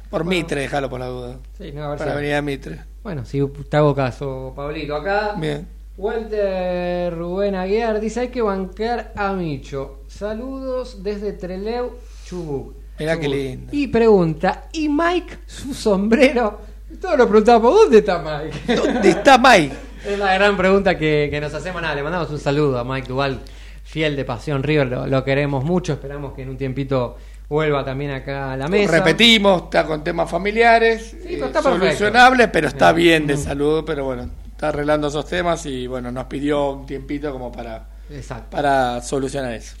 [SPEAKER 3] Por Mitre, déjalo por la duda.
[SPEAKER 2] Sí, no, a ver
[SPEAKER 3] Para
[SPEAKER 2] si-
[SPEAKER 3] Avenida Mitre.
[SPEAKER 2] Bueno, si te hago caso, Pablito. Acá,
[SPEAKER 3] Bien.
[SPEAKER 2] Walter Rubén Aguiar dice: hay que bancar a Micho. Saludos desde Treleu, Chubut.
[SPEAKER 3] Mirá qué
[SPEAKER 2] Chubut.
[SPEAKER 3] lindo.
[SPEAKER 2] Y pregunta: ¿y Mike, su sombrero? Todos lo preguntamos: ¿dónde está Mike?
[SPEAKER 3] ¿Dónde está Mike?
[SPEAKER 2] es la gran pregunta que, que nos hacemos. Nada, le mandamos un saludo a Mike Duval, fiel de Pasión River. Lo, lo queremos mucho. Esperamos que en un tiempito vuelva también acá a la mesa.
[SPEAKER 3] Repetimos, está con temas familiares,
[SPEAKER 2] pero
[SPEAKER 3] eh,
[SPEAKER 2] está perfecto.
[SPEAKER 3] solucionables, pero está bien de
[SPEAKER 2] Mm.
[SPEAKER 3] salud, pero bueno, está arreglando esos temas y bueno, nos pidió un tiempito como para,
[SPEAKER 2] Exacto.
[SPEAKER 3] para solucionar eso.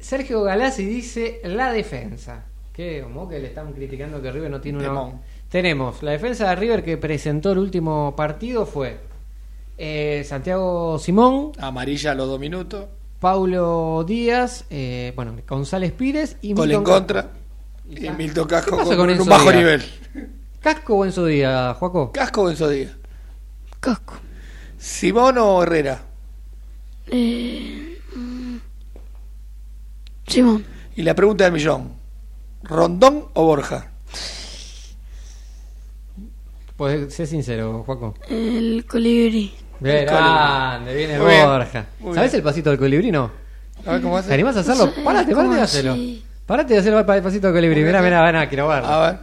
[SPEAKER 2] Sergio Galassi dice la defensa. Que como que le están criticando que River no tiene una.
[SPEAKER 3] Temón.
[SPEAKER 2] Tenemos la defensa de River que presentó el último partido fue eh, Santiago Simón,
[SPEAKER 3] Amarilla a los dos minutos,
[SPEAKER 2] Paulo Díaz, eh, bueno González Pires y
[SPEAKER 3] gol en
[SPEAKER 2] Milton
[SPEAKER 3] contra,
[SPEAKER 2] Y
[SPEAKER 3] Milton
[SPEAKER 2] ¿Qué
[SPEAKER 3] Casco
[SPEAKER 2] pasa
[SPEAKER 3] con,
[SPEAKER 2] con
[SPEAKER 3] un
[SPEAKER 2] Enzo
[SPEAKER 3] bajo
[SPEAKER 2] Díaz?
[SPEAKER 3] nivel.
[SPEAKER 2] Casco o en su día, Juaco.
[SPEAKER 3] Casco o Enzo Díaz.
[SPEAKER 4] Casco.
[SPEAKER 3] ¿Simón o Herrera?
[SPEAKER 4] Eh, mm, Simón.
[SPEAKER 3] Y la pregunta del millón, ¿Rondón o Borja?
[SPEAKER 2] Pues sé sincero, Juaco.
[SPEAKER 4] El colibrí.
[SPEAKER 2] Bien, grande, viene el
[SPEAKER 3] Muy bien,
[SPEAKER 2] Borja.
[SPEAKER 3] muy
[SPEAKER 2] ¿Sabes
[SPEAKER 3] bien.
[SPEAKER 2] el pasito del colibrí, no?
[SPEAKER 3] A ver cómo hace.
[SPEAKER 2] ¿Te animás a hacerlo? Parate,
[SPEAKER 4] ¿cómo
[SPEAKER 2] parate de hacerlo.
[SPEAKER 4] así?
[SPEAKER 2] Parate de hacerlo el pasito del colibrí. Mirá, mirá, mirá, quiero verlo.
[SPEAKER 3] A ver.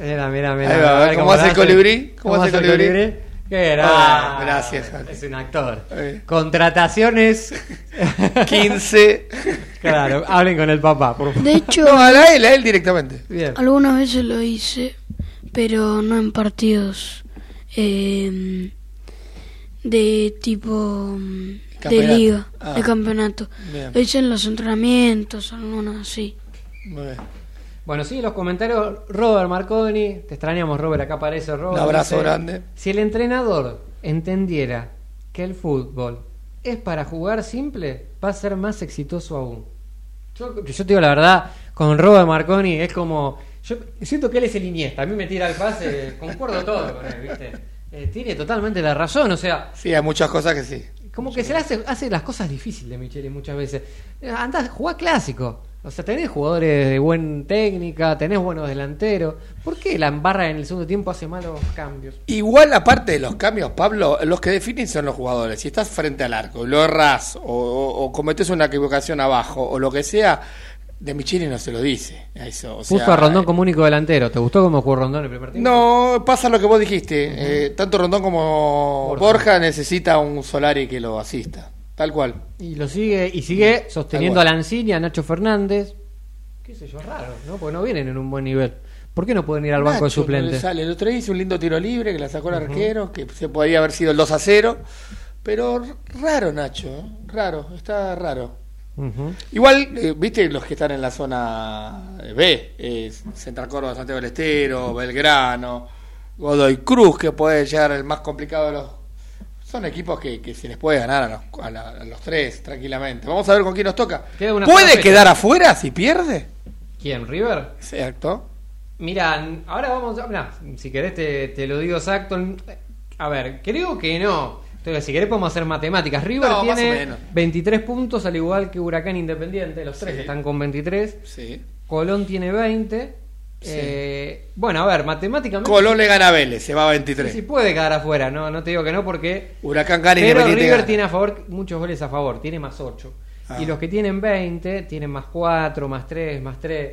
[SPEAKER 2] Mira, mira, mira.
[SPEAKER 3] Ahí va, a ver cómo hace el colibrí.
[SPEAKER 2] ¿Cómo, hace el colibrí? Qué grande.
[SPEAKER 3] Ah, gracias.
[SPEAKER 2] Es un actor. Contrataciones.
[SPEAKER 3] 15.
[SPEAKER 2] claro, hablen con el papá, por favor.
[SPEAKER 4] De hecho,
[SPEAKER 3] No, a la él, a él directamente.
[SPEAKER 2] Bien.
[SPEAKER 4] algunas veces lo hice, pero no en partidos eh, de tipo mm, de liga,
[SPEAKER 3] Ah.
[SPEAKER 4] de campeonato.
[SPEAKER 3] Bien.
[SPEAKER 4] Lo hice en los entrenamientos, algunas así.
[SPEAKER 3] Muy bien.
[SPEAKER 2] Bueno, sí, los comentarios. Robert Marconi, te extrañamos, Robert. Acá aparece Robert.
[SPEAKER 3] Un abrazo
[SPEAKER 2] dice,
[SPEAKER 3] grande.
[SPEAKER 2] Si el entrenador entendiera que el fútbol es para jugar simple, va a ser más exitoso aún. Yo, yo te digo la verdad, con Robert Marconi es como. Yo siento que él es el Iniesta. A mí me tira el pase, concuerdo todo con él, ¿viste? Eh, tiene totalmente la razón, o sea,
[SPEAKER 3] Sí, hay muchas cosas que sí.
[SPEAKER 2] como que se le hace, hace las cosas difíciles de Micheli muchas veces. Eh, Andá, jugá clásico. O sea, tenés jugadores de buena técnica, tenés buenos delanteros. ¿Por qué la embarra en el segundo tiempo hace malos cambios?
[SPEAKER 3] Igual, aparte de los cambios, Pablo, los que definen son los jugadores. Si estás frente al arco, lo errás, o, o- o cometes una equivocación abajo, o lo que sea, de Micheli no se lo dice. Eso, o
[SPEAKER 2] Puso
[SPEAKER 3] sea,
[SPEAKER 2] a Rondón como único delantero. ¿Te gustó cómo jugó Rondón el primer tiempo?
[SPEAKER 3] No, pasa lo que vos dijiste. eh, tanto Rondón como
[SPEAKER 2] Borja.
[SPEAKER 3] Borja. necesita un Solari que lo asista. Tal cual.
[SPEAKER 2] Y lo sigue, y sigue sosteniendo a. Lanzini, a Nacho Fernández. Qué sé yo, raro, ¿no? Porque no vienen en un buen nivel. ¿Por qué no pueden ir al banco de suplentes?
[SPEAKER 3] Sale. El otro día hizo un lindo tiro libre que la sacó el arquero, que se podía haber sido el 2 a 0. Pero raro, Nacho. ¿eh? Raro, está raro. Igual, eh, viste los que están en la zona eh, B, eh, Central Córdoba, Santiago del Estero, Belgrano, Godoy Cruz, que puede llegar el más complicado de los Son equipos que, que se les puede ganar a los, a la- a los tres tranquilamente. Vamos a ver con quién nos toca. ¿Puede quedar afuera si pierde?
[SPEAKER 2] ¿Quién? ¿River?
[SPEAKER 3] Exacto.
[SPEAKER 2] Mira, ahora vamos a. mirá, si querés te, te lo digo exacto. A ver, creo que no. Entonces, si querés podemos hacer matemáticas. River
[SPEAKER 3] No,
[SPEAKER 2] tiene
[SPEAKER 3] menos.
[SPEAKER 2] 23 puntos, al igual que Huracán Independiente. Los tres
[SPEAKER 3] Sí.
[SPEAKER 2] están con 23.
[SPEAKER 3] Sí.
[SPEAKER 2] Colón tiene 20.
[SPEAKER 3] Sí.
[SPEAKER 2] Eh, bueno, a ver, matemáticamente.
[SPEAKER 3] Colón le gana a Vélez, se va a 23.
[SPEAKER 2] Sí, sí, puede quedar afuera, no, no te digo que no porque.
[SPEAKER 3] Huracán gana
[SPEAKER 2] Pero River
[SPEAKER 3] gana.
[SPEAKER 2] tiene a favor muchos goles a favor, tiene más 8.
[SPEAKER 3] Ah.
[SPEAKER 2] Y los que tienen 20 tienen más 4, más 3, más 3.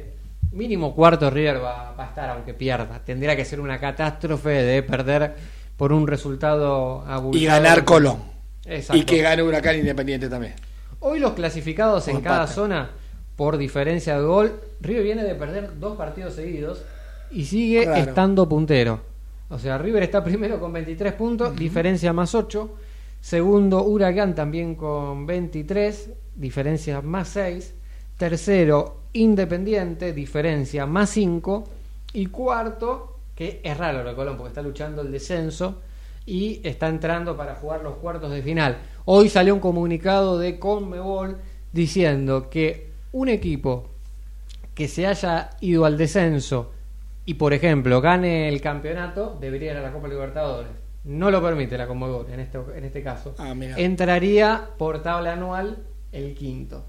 [SPEAKER 2] Mínimo cuarto River va, va a estar aunque pierda. Tendría que ser una catástrofe de perder por un resultado abultado.
[SPEAKER 3] Y ganar Colón.
[SPEAKER 2] Exacto.
[SPEAKER 3] Y que gane Huracán Independiente también.
[SPEAKER 2] Hoy los clasificados en cada zona por diferencia de gol, River viene de perder dos partidos seguidos y sigue
[SPEAKER 3] Claro.
[SPEAKER 2] estando puntero. O sea, River está primero con 23 puntos, diferencia más 8. Segundo, Huracán también con 23, diferencia más 6. Tercero, Independiente, diferencia más 5. Y cuarto, que es raro lo de Colón porque está luchando el descenso y está entrando para jugar los cuartos de final. Hoy salió un comunicado de Conmebol diciendo que un equipo que se haya ido al descenso y por ejemplo gane el campeonato debería ir a la Copa Libertadores. No lo permite la Conmebol en este, en este caso.
[SPEAKER 3] Ah.
[SPEAKER 2] Entraría por tabla anual el quinto.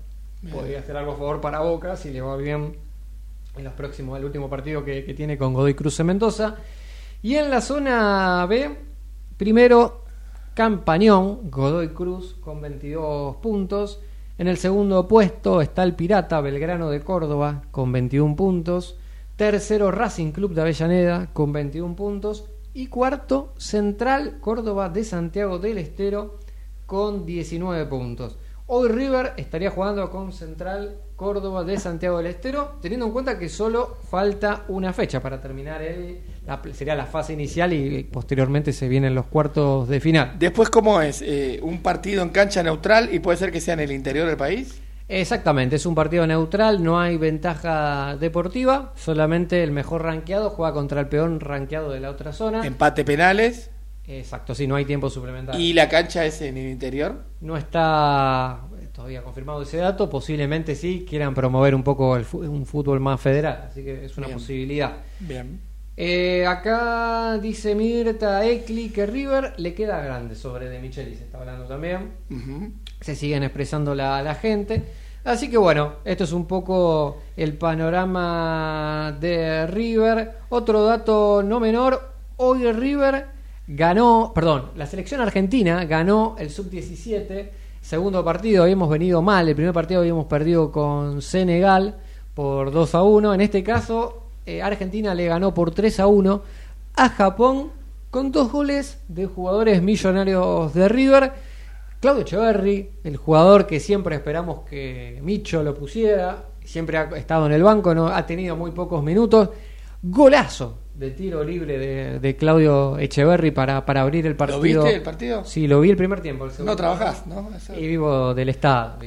[SPEAKER 2] Podría hacer algo a favor para Boca si le va bien en los próximos, el último partido que, que tiene con Godoy Cruz en Mendoza. Y en la zona B, primero Campañón, Godoy Cruz con 22 puntos. En el segundo puesto está el Pirata Belgrano de Córdoba con 21 puntos. Tercero Racing Club de Avellaneda con 21 puntos. Y cuarto Central Córdoba de Santiago del Estero con 19 puntos. Hoy River estaría jugando con Central Córdoba de Santiago del Estero, teniendo en cuenta que solo falta una fecha para terminar el, la, sería la fase inicial y posteriormente se vienen los cuartos de final.
[SPEAKER 3] Después, ¿cómo es? Eh, ¿Un partido en cancha neutral y puede ser que sea en el interior del país?
[SPEAKER 2] Exactamente, es un partido neutral, no hay ventaja deportiva, solamente el mejor rankeado juega contra el peor rankeado de la otra zona.
[SPEAKER 3] Empate penales.
[SPEAKER 2] Exacto, sí, no hay tiempo suplementario.
[SPEAKER 3] ¿Y la cancha es en el interior?
[SPEAKER 2] No está todavía confirmado ese dato, posiblemente sí quieran promover un poco el un fútbol más federal, así que es una
[SPEAKER 3] Bien.
[SPEAKER 2] posibilidad.
[SPEAKER 3] Bien.
[SPEAKER 2] Eh, acá dice Mirta Ecli que River le queda grande sobre De Micheli, se está hablando también. Se siguen expresando la, la gente. Así que bueno, esto es un poco el panorama de River. Otro dato no menor, hoy River ganó, perdón, la selección argentina ganó el sub-17, segundo partido, habíamos venido mal, el primer partido habíamos perdido con Senegal por 2 a 1, en este caso eh, Argentina le ganó por 3 a 1 a Japón con dos goles de jugadores millonarios de River. Claudio Echeverry, el jugador que siempre esperamos que Micho lo pusiera, siempre ha estado en el banco, no ha tenido muy pocos minutos. Golazo de tiro libre de, de Claudio Echeverry para, para abrir el partido.
[SPEAKER 3] viste el partido?
[SPEAKER 2] Sí, lo vi el primer tiempo. el
[SPEAKER 3] No trabajás, ¿no? Eso-
[SPEAKER 2] Y vivo del Estado.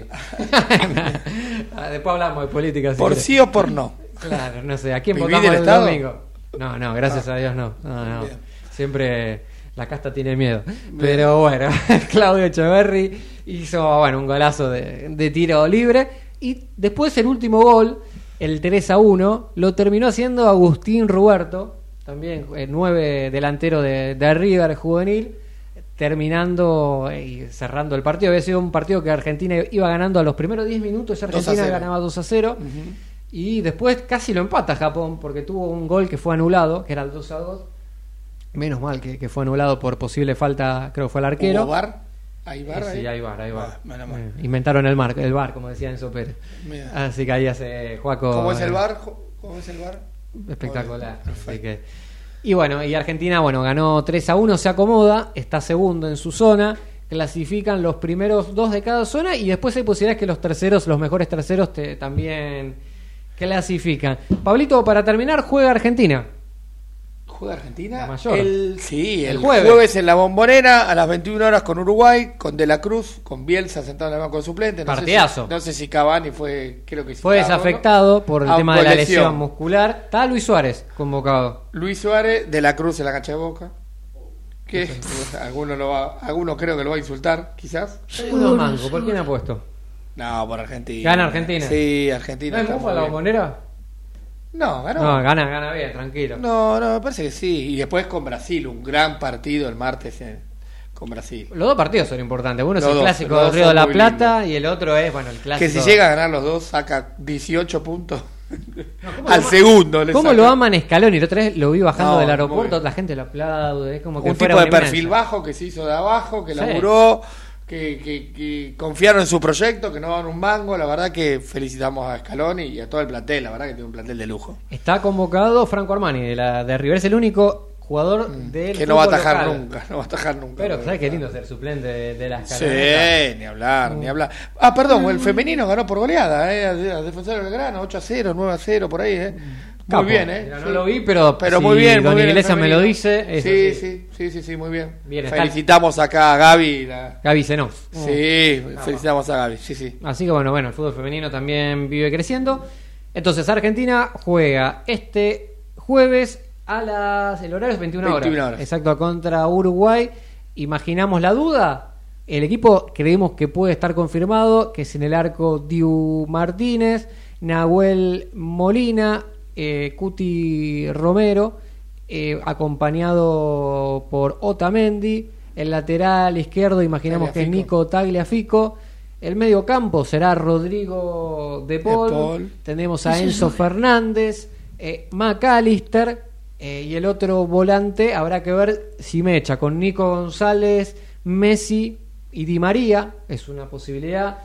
[SPEAKER 2] Ah, Después hablamos de política. si
[SPEAKER 3] ¿Por
[SPEAKER 2] querés.
[SPEAKER 3] sí o por no?
[SPEAKER 2] Claro, no sé. ¿A quién
[SPEAKER 3] ¿Vivís
[SPEAKER 2] votamos
[SPEAKER 3] del
[SPEAKER 2] el
[SPEAKER 3] Estado?
[SPEAKER 2] domingo? No, no, gracias a Dios no. No, no. Siempre la casta tiene miedo. Pero bueno, Claudio Echeverry hizo bueno, un golazo de, de tiro libre. Y después el último gol, el 3 a 1, lo terminó haciendo Agustín Ruberto, también el 9 delantero de, de River juvenil, terminando y cerrando el partido. Había sido un partido que Argentina iba ganando a los primeros 10 minutos, y
[SPEAKER 3] 2 a
[SPEAKER 2] Argentina
[SPEAKER 3] 0.
[SPEAKER 2] ganaba 2 a 0. Y después casi lo empata Japón porque tuvo un gol que fue anulado, que era el 2 a 2. Menos mal que, que fue anulado por posible falta, creo que fue el arquero.
[SPEAKER 3] ¿Hay VAR
[SPEAKER 2] Eh,
[SPEAKER 3] ahí?
[SPEAKER 2] Sí, hay bar, hay bar.
[SPEAKER 3] Ah.
[SPEAKER 2] Eh, inventaron el, mar, el bar, como decía Enzo Pérez.
[SPEAKER 3] Mira.
[SPEAKER 2] Así que ahí hace Juaco.
[SPEAKER 3] ¿Cómo es el VAR? ¿Cómo es el VAR?
[SPEAKER 2] Espectacular. Así que- y bueno, y Argentina, bueno, ganó 3 a 1, se acomoda, está segundo en su zona, clasifican los primeros dos de cada zona y después hay posibilidades que los terceros, los mejores terceros, te- también clasifican. Pablito, para terminar, juega Argentina.
[SPEAKER 3] ¿Juega Argentina?
[SPEAKER 2] La mayor.
[SPEAKER 3] El, sí,
[SPEAKER 2] El
[SPEAKER 3] el,
[SPEAKER 2] jueves.
[SPEAKER 3] jueves. en la Bombonera a las 21 horas con Uruguay, con De la Cruz, con Bielsa sentado en el banco de suplente. No
[SPEAKER 2] Partidazo.
[SPEAKER 3] Sé si, no sé si Cavani fue, creo que sí.
[SPEAKER 2] Fue desafectado por el
[SPEAKER 3] Ah,
[SPEAKER 2] tema de la
[SPEAKER 3] lesión.
[SPEAKER 2] lesión muscular. Está Luis Suárez convocado.
[SPEAKER 3] Luis Suárez, De la Cruz en la cancha de Boca. ¿Qué? Alguno, lo va, alguno creo que lo va a insultar, quizás.
[SPEAKER 2] Uno mango, ¿por quién apuesto?
[SPEAKER 3] No, por Argentina.
[SPEAKER 2] ¿Gana Argentina?
[SPEAKER 3] Sí, Argentina.
[SPEAKER 2] ¿No
[SPEAKER 3] muy
[SPEAKER 2] la bombonera?
[SPEAKER 3] No, ganó.
[SPEAKER 2] No, gana, gana bien, tranquilo.
[SPEAKER 3] No, no, me parece que sí. Y después con Brasil, un gran partido el martes en- con Brasil.
[SPEAKER 2] Los dos partidos son importantes. Uno es el
[SPEAKER 3] dos,
[SPEAKER 2] clásico del Río de la Plata y el otro es, bueno, el clásico.
[SPEAKER 3] Que si llega a ganar los dos, saca 18 puntos
[SPEAKER 2] ¿Cómo
[SPEAKER 3] al
[SPEAKER 2] lo-
[SPEAKER 3] segundo. le
[SPEAKER 2] ¿Cómo
[SPEAKER 3] saca.
[SPEAKER 2] lo aman Scaloni? La otra vez lo vi bajando
[SPEAKER 3] No,
[SPEAKER 2] del aeropuerto, la gente lo aplaude. Es como que
[SPEAKER 3] Un
[SPEAKER 2] fuera
[SPEAKER 3] tipo de perfil bajo que se hizo de abajo, que
[SPEAKER 2] Sí.
[SPEAKER 3] laburó, que, que- que confiaron en su proyecto, que no dan un mango. La verdad que felicitamos a Scaloni y a todo el plantel. La verdad que tiene un plantel de lujo.
[SPEAKER 2] Está convocado Franco Armani de, la, de River. Es el único jugador del
[SPEAKER 3] Mm, que no va a atajar
[SPEAKER 2] local.
[SPEAKER 3] nunca, no va a atajar nunca.
[SPEAKER 2] Pero ¿sabes qué lindo ser suplente de, de las
[SPEAKER 3] Sí, ni hablar,
[SPEAKER 2] Mm.
[SPEAKER 3] ni hablar. Ah, perdón, el femenino ganó por goleada, ¿eh? A, a Defensor del Grano, 8 a 0, 9 a 0, por ahí, ¿eh?
[SPEAKER 2] Capo.
[SPEAKER 3] bien, ¿eh?
[SPEAKER 2] Mira, no
[SPEAKER 3] Sí.
[SPEAKER 2] lo vi, pero
[SPEAKER 3] pero
[SPEAKER 2] si
[SPEAKER 3] muy bien.
[SPEAKER 2] Don
[SPEAKER 3] muy bien
[SPEAKER 2] Iglesias me lo dice,
[SPEAKER 3] Sí, sí, sí, sí, sí, muy bien.
[SPEAKER 2] Bien, está-
[SPEAKER 3] Felicitamos acá a Gaby. la-
[SPEAKER 2] Gaby Zenó.
[SPEAKER 3] Sí, felicitamos a Gaby, sí, sí.
[SPEAKER 2] Así que bueno, bueno, el fútbol femenino también vive creciendo. Entonces, Argentina juega este jueves a las. El horario es 21 horas.
[SPEAKER 3] 21 horas.
[SPEAKER 2] Exacto, contra Uruguay. Imaginamos la duda. El equipo creemos que puede estar confirmado, que es en el arco Diu Martínez, Nahuel Molina, eh, Cuti Romero, eh, acompañado por Otamendi. El lateral izquierdo, imaginamos que es. Nico Tagliafico. El medio campo será Rodrigo De Paul.
[SPEAKER 3] De Paul.
[SPEAKER 2] Tenemos a Enzo Fernández, eh, McAllister. eh, y el otro volante habrá que ver si me echa con Nico González, Messi y Di María. Es una posibilidad.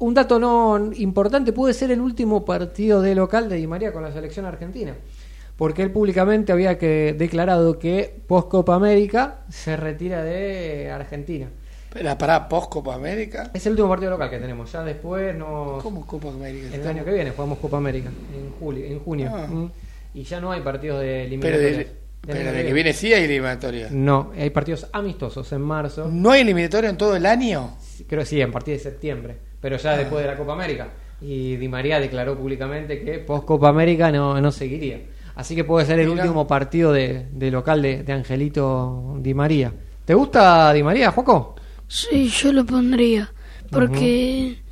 [SPEAKER 2] Un dato no importante puede ser el último partido de local de Di María con la selección argentina. Porque él públicamente había que declarado que post Copa América se retira de Argentina.
[SPEAKER 3] Pero para post Copa América.
[SPEAKER 2] Es el último partido local que tenemos. Ya después nos.
[SPEAKER 3] ¿Cómo Copa América?
[SPEAKER 2] El año que viene jugamos Copa América en julio, en junio.
[SPEAKER 3] Ah.
[SPEAKER 2] Mm. Y ya no hay partidos de
[SPEAKER 3] Pero
[SPEAKER 2] eliminatorias.
[SPEAKER 3] de, pero de que viene sí hay eliminatoria.
[SPEAKER 2] No, hay partidos amistosos en marzo.
[SPEAKER 3] ¿No hay eliminatoria en todo el año?
[SPEAKER 2] Creo que sí, en partir de septiembre. Pero ya después de la Copa América. Y Di María declaró públicamente que post Copa América no, no seguiría. Así que puede ser el último partido de, de local de, de Angelito Di María. ¿Te gusta Di María, Joco?
[SPEAKER 4] Sí, yo lo pondría. Porque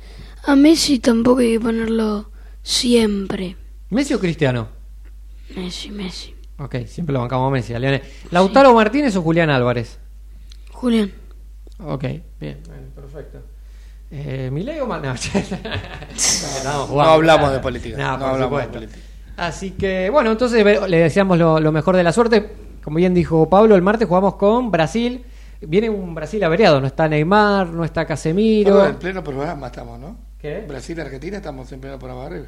[SPEAKER 4] a Messi tampoco hay que ponerlo siempre.
[SPEAKER 2] ¿Messi o Cristiano?
[SPEAKER 4] Messi, Messi.
[SPEAKER 2] Ok, siempre lo bancamos a Messi, a. ¿Lautaro Martínez o Julián Álvarez?
[SPEAKER 4] Julián.
[SPEAKER 2] Ok, bien, perfecto. Eh, ¿Milei o Ma- No,
[SPEAKER 3] hablamos de política.
[SPEAKER 2] No,
[SPEAKER 3] hablamos de política.
[SPEAKER 2] Así que, bueno, entonces le deseamos lo, lo mejor de la suerte. Como bien dijo Pablo, el martes jugamos con Brasil. Viene un Brasil averiado, no está Neymar, no está Casemiro.
[SPEAKER 3] En pleno programa estamos, ¿no?
[SPEAKER 2] ¿Qué?
[SPEAKER 3] Brasil, Argentina, estamos en pleno programa arriba.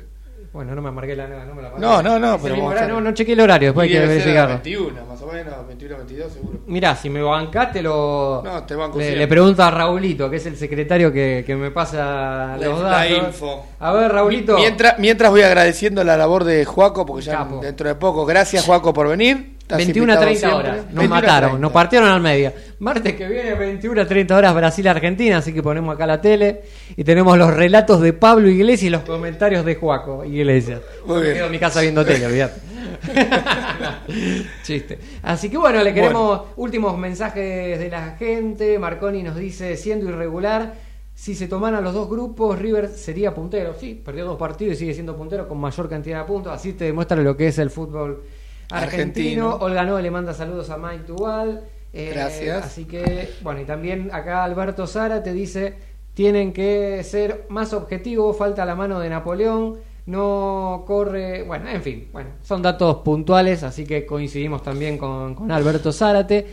[SPEAKER 2] Bueno, no me amargué la no me la marqué.
[SPEAKER 3] No, no, no, pero
[SPEAKER 2] horario,
[SPEAKER 3] estar-
[SPEAKER 2] no, no chequeé el horario, después hay que verificarlo.
[SPEAKER 3] 21, más o menos, 21, 22 seguro.
[SPEAKER 2] Mirá, si me bancás te lo...
[SPEAKER 3] No, te banco
[SPEAKER 2] le, le pregunto a Raulito, que es el secretario que, que me pasa
[SPEAKER 3] La-
[SPEAKER 2] los
[SPEAKER 3] la
[SPEAKER 2] datos.
[SPEAKER 3] info.
[SPEAKER 2] A ver, Raulito.
[SPEAKER 3] Mientras, mientras voy agradeciendo la labor de Juaco, porque ya
[SPEAKER 2] Capo.
[SPEAKER 3] dentro de poco, gracias Juaco por venir. Estás
[SPEAKER 2] 21 a
[SPEAKER 3] invitado
[SPEAKER 2] 30
[SPEAKER 3] siempre.
[SPEAKER 2] horas. Nos
[SPEAKER 3] 21 a
[SPEAKER 2] mataron,
[SPEAKER 3] 30.
[SPEAKER 2] nos partieron al medio. Martes que viene, 21 a 30 horas, Brasil-Argentina. Así que ponemos acá la tele y tenemos los relatos de Pablo Iglesias y los comentarios de Juaco Iglesias.
[SPEAKER 3] Muy
[SPEAKER 2] Me
[SPEAKER 3] bien.
[SPEAKER 2] quedo en mi casa viendo tele, olvidate. Chiste. Así que bueno, le queremos últimos mensajes de la gente. Marconi nos dice, siendo irregular, si se tomaran los dos grupos, River sería puntero. Sí, perdió dos partidos y sigue siendo puntero con mayor cantidad de puntos. Así te demuestra lo que es el fútbol argentino.
[SPEAKER 3] Argentino.
[SPEAKER 2] Olga Noe le manda saludos a Mike Tubal. Eh,
[SPEAKER 3] Gracias.
[SPEAKER 2] Así que, bueno, y también acá Alberto Sara te dice, tienen que ser más objetivos, falta la mano de Napoleón, no corre, bueno, en fin, bueno, son datos puntuales, así que coincidimos también con, con Alberto Zárate.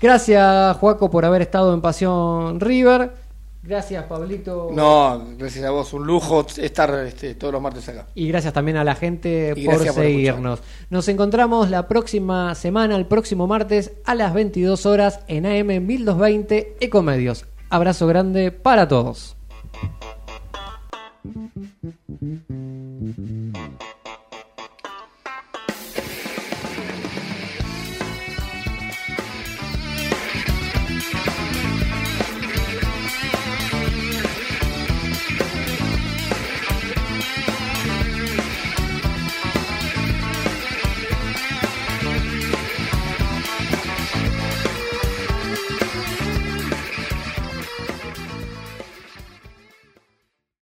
[SPEAKER 2] Gracias, Juaco, por haber estado en Pasión River. Gracias, Pablito.
[SPEAKER 3] No, gracias a vos. Un lujo estar este, todos los martes acá.
[SPEAKER 2] Y gracias también a la gente
[SPEAKER 3] por
[SPEAKER 2] seguirnos. Nos encontramos la próxima semana, el próximo martes, a las 22 horas en AM 1220 Ecomedios. Abrazo grande para todos.